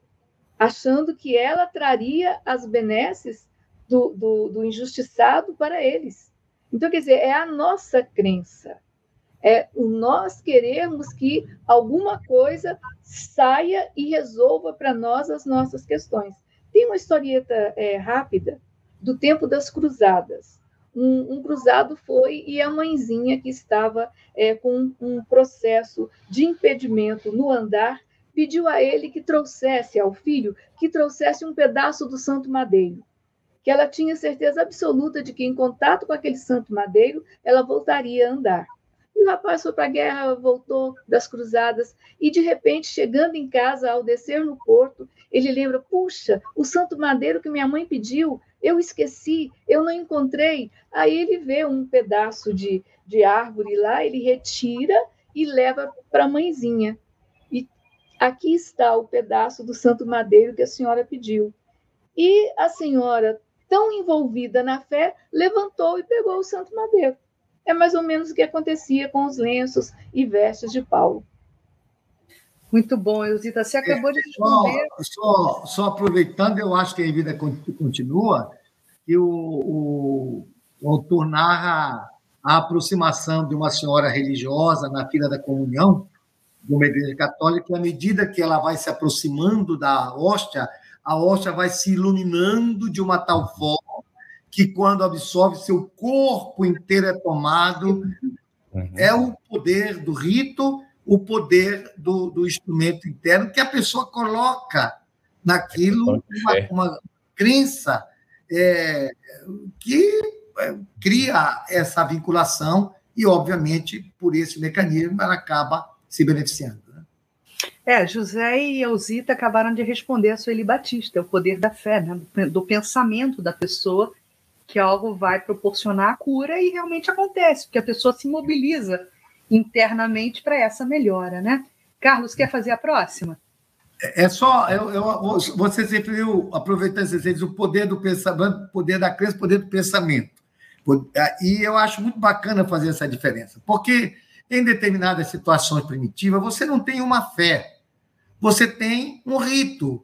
[SPEAKER 3] achando que ela traria as benesses do, do, do injustiçado para eles. Então, quer dizer, é a nossa crença. É o nós queremos que alguma coisa saia e resolva para nós as nossas questões. Tem uma historieta é, rápida do tempo das cruzadas. Um, um, cruzado foi e a mãezinha que estava é, com um processo de impedimento no andar pediu a ele que trouxesse ao filho que trouxesse um pedaço do santo madeiro. Que ela tinha certeza absoluta de que em contato com aquele santo madeiro ela voltaria a andar e o rapaz foi para a guerra, voltou das cruzadas, e de repente, chegando em casa, ao descer no porto, ele lembra: puxa, o santo madeiro que minha mãe pediu, eu esqueci, eu não encontrei. Aí ele vê um pedaço de, de árvore lá, ele retira e leva para a mãezinha. E aqui está o pedaço do santo madeiro que a senhora pediu. E a senhora, tão envolvida na fé, levantou e pegou o santo madeiro. É mais ou menos o que acontecia com os lenços e vestes de Paulo.
[SPEAKER 2] Muito bom, Elzita. Você acabou de responder.
[SPEAKER 4] Só, só, só, aproveitando, eu acho que a vida continua, e o, o, o autor narra a aproximação de uma senhora religiosa na fila da comunhão de uma igreja católica, e à medida que ela vai se aproximando da hóstia, a hóstia vai se iluminando de uma tal forma que quando absorve, seu corpo inteiro é tomado. Uhum. É o poder do rito, o poder do, do instrumento interno que a pessoa coloca naquilo, uma, uma crença é, que é, cria essa vinculação e, obviamente, por esse mecanismo, ela acaba se beneficiando. Né?
[SPEAKER 2] É, José e Elzita acabaram de responder a Sueli Batista, é o poder da fé, né? do pensamento da pessoa, que algo vai proporcionar a cura e realmente acontece, porque a pessoa se mobiliza internamente para essa melhora, né? Carlos, quer fazer a próxima?
[SPEAKER 4] É só, eu, eu, você se referiu, aproveitando esses exemplos, o poder do pensamento, poder da crença, poder do pensamento. E eu acho muito bacana fazer essa diferença, porque em determinadas situações primitivas, você não tem uma fé, você tem um rito,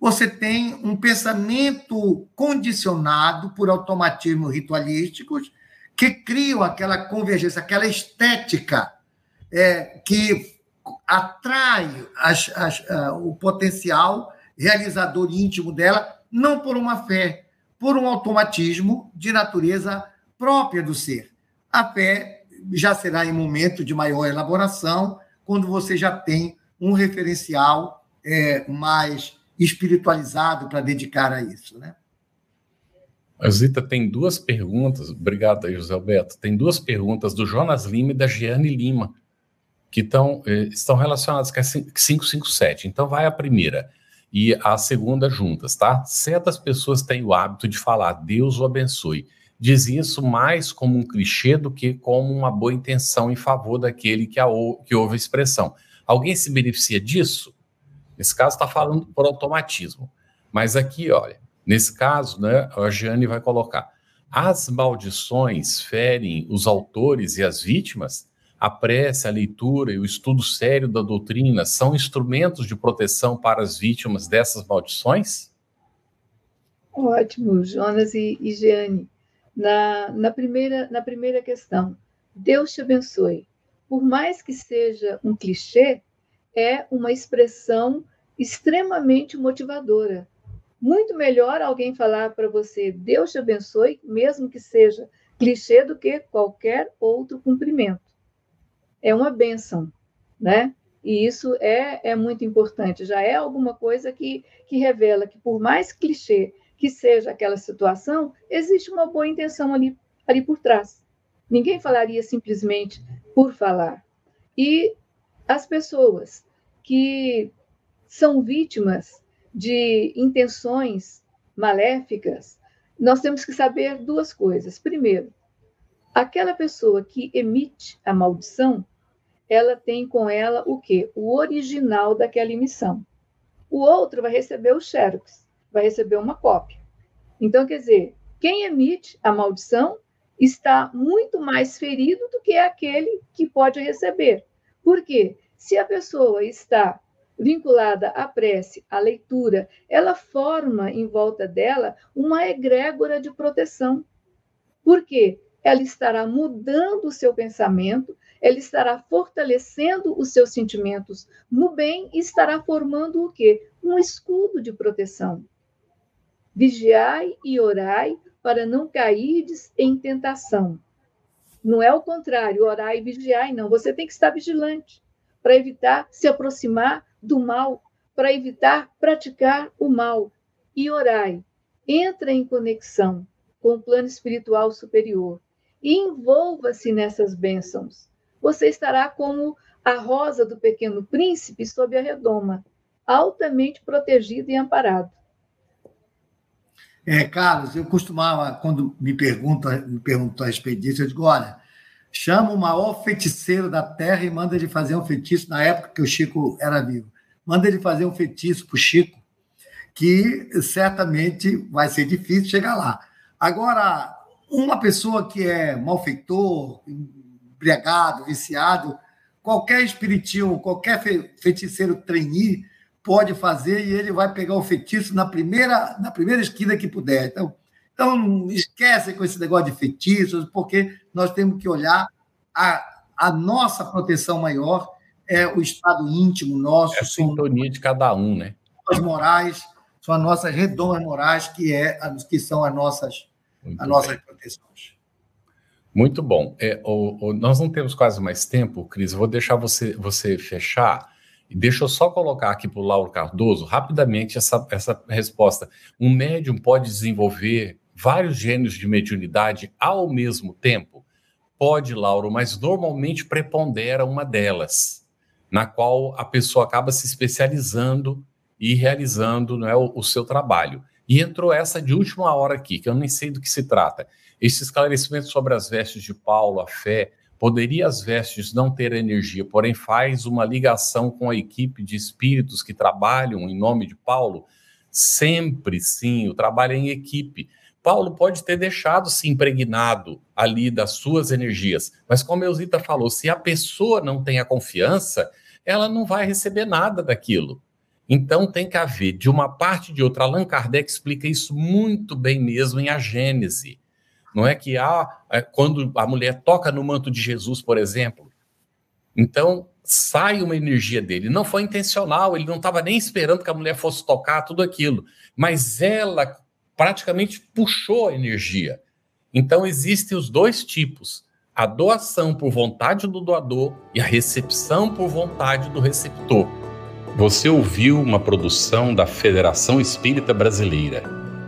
[SPEAKER 4] você tem um pensamento condicionado por automatismos ritualísticos que criam aquela convergência, aquela estética é, que atrai as, as, uh, o potencial realizador íntimo dela, não por uma fé, por um automatismo de natureza própria do ser. A fé já será em momento de maior elaboração, quando você já tem um referencial é, mais espiritualizado para dedicar a isso, né?
[SPEAKER 1] A Zita tem duas perguntas, obrigado aí, José Alberto. Tem duas perguntas do Jonas Lima e da Giane Lima que tão, eh, estão relacionadas com a 557. Então, vai a primeira e a segunda juntas, tá? Certas pessoas têm o hábito de falar Deus o abençoe. Dizem isso mais como um clichê do que como uma boa intenção em favor daquele que, a, que ouve a expressão. Alguém se beneficia disso? Nesse caso, está falando por automatismo. Mas aqui, olha, nesse caso, né, a Jane vai colocar: as maldições ferem os autores e as vítimas? A prece, a leitura e o estudo sério da doutrina são instrumentos de proteção para as vítimas dessas maldições?
[SPEAKER 3] Ótimo, Jonas e, e Jeane. Na, na, primeira, na primeira questão, Deus te abençoe. Por mais que seja um clichê, é uma expressão extremamente motivadora. Muito melhor alguém falar para você Deus te abençoe, mesmo que seja clichê, do que qualquer outro cumprimento é uma bênção, né? E isso é, é muito importante. Já é alguma coisa que, que revela que, por mais clichê que seja aquela situação, existe uma boa intenção ali, ali por trás. Ninguém falaria simplesmente por falar. E as pessoas que são vítimas de intenções maléficas, nós temos que saber duas coisas. Primeiro, aquela pessoa que emite a maldição, ela tem com ela o quê? O original daquela emissão. O outro vai receber o xerox, vai receber uma cópia. Então, quer dizer, quem emite a maldição está muito mais ferido do que aquele que pode receber. Por quê? Se a pessoa está vinculada à prece, à leitura, ela forma em volta dela uma egrégora de proteção. Por quê? Ela estará mudando o seu pensamento, ela estará fortalecendo os seus sentimentos no bem e estará formando o quê? Um escudo de proteção. Vigiai e orai para não cairdes em tentação. Não é o contrário, orai e vigiai, não. Você tem que estar vigilante para evitar se aproximar do mal, para evitar praticar o mal. E orai, entra em conexão com o plano espiritual superior e envolva-se nessas bênçãos você estará como a rosa do pequeno príncipe sob a redoma, altamente protegido e amparado.
[SPEAKER 4] É, Carlos, eu costumava, quando me me perguntam a respeito eu digo, olha, chama o maior feiticeiro da Terra e manda ele fazer um feitiço, na época que o Chico era vivo, manda ele fazer um feitiço para o Chico, que certamente vai ser difícil chegar lá. Agora, uma pessoa que é malfeitor, embriagado, viciado, qualquer espiritismo, qualquer feiticeiro trainee pode fazer e ele vai pegar o feitiço na primeira, na primeira esquina que puder. Então, então esquece com esse negócio de feitiços, porque nós temos que olhar a, a nossa proteção maior é o estado íntimo nosso. É
[SPEAKER 1] a sintonia de cada um, né?
[SPEAKER 4] As morais, são as nossas redomas morais, que, é, que são as nossas, as nossas proteções.
[SPEAKER 1] Muito bom. É, o, o, nós não temos quase mais tempo, Cris. Eu vou deixar você, você fechar. E deixa eu só colocar aqui para o Lauro Cardoso rapidamente essa, essa resposta. Um médium pode desenvolver vários gênios de mediunidade ao mesmo tempo? Pode, Lauro, mas normalmente prepondera uma delas, na qual a pessoa acaba se especializando e realizando né, o, o seu trabalho. E entrou essa de última hora aqui, que eu nem sei do que se trata. Esse esclarecimento sobre as vestes de Paulo, a fé, poderia as vestes não ter energia, porém faz uma ligação com a equipe de espíritos que trabalham em nome de Paulo? Sempre sim, o trabalho é em equipe. Paulo pode ter deixado se impregnado ali das suas energias, mas como Eusita falou, se a pessoa não tem a confiança, ela não vai receber nada daquilo. Então tem que haver de uma parte de outra. Allan Kardec explica isso muito bem mesmo em A Gênese. Não é que há, é, quando a mulher toca no manto de Jesus, por exemplo, então sai uma energia dele. Não foi intencional, ele não estava nem esperando que a mulher fosse tocar tudo aquilo, mas ela praticamente puxou a energia. Então existem os dois tipos: a doação por vontade do doador e a recepção por vontade do receptor. Você ouviu uma produção da Federação Espírita Brasileira.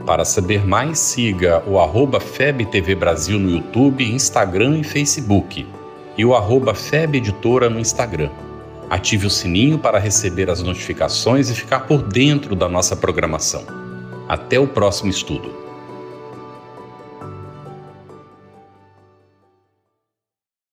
[SPEAKER 1] Para saber mais, siga o arroba FebTV Brasil no YouTube, Instagram e Facebook e o arroba FEB Editora no Instagram. Ative o sininho para receber as notificações e ficar por dentro da nossa programação. Até o próximo estudo.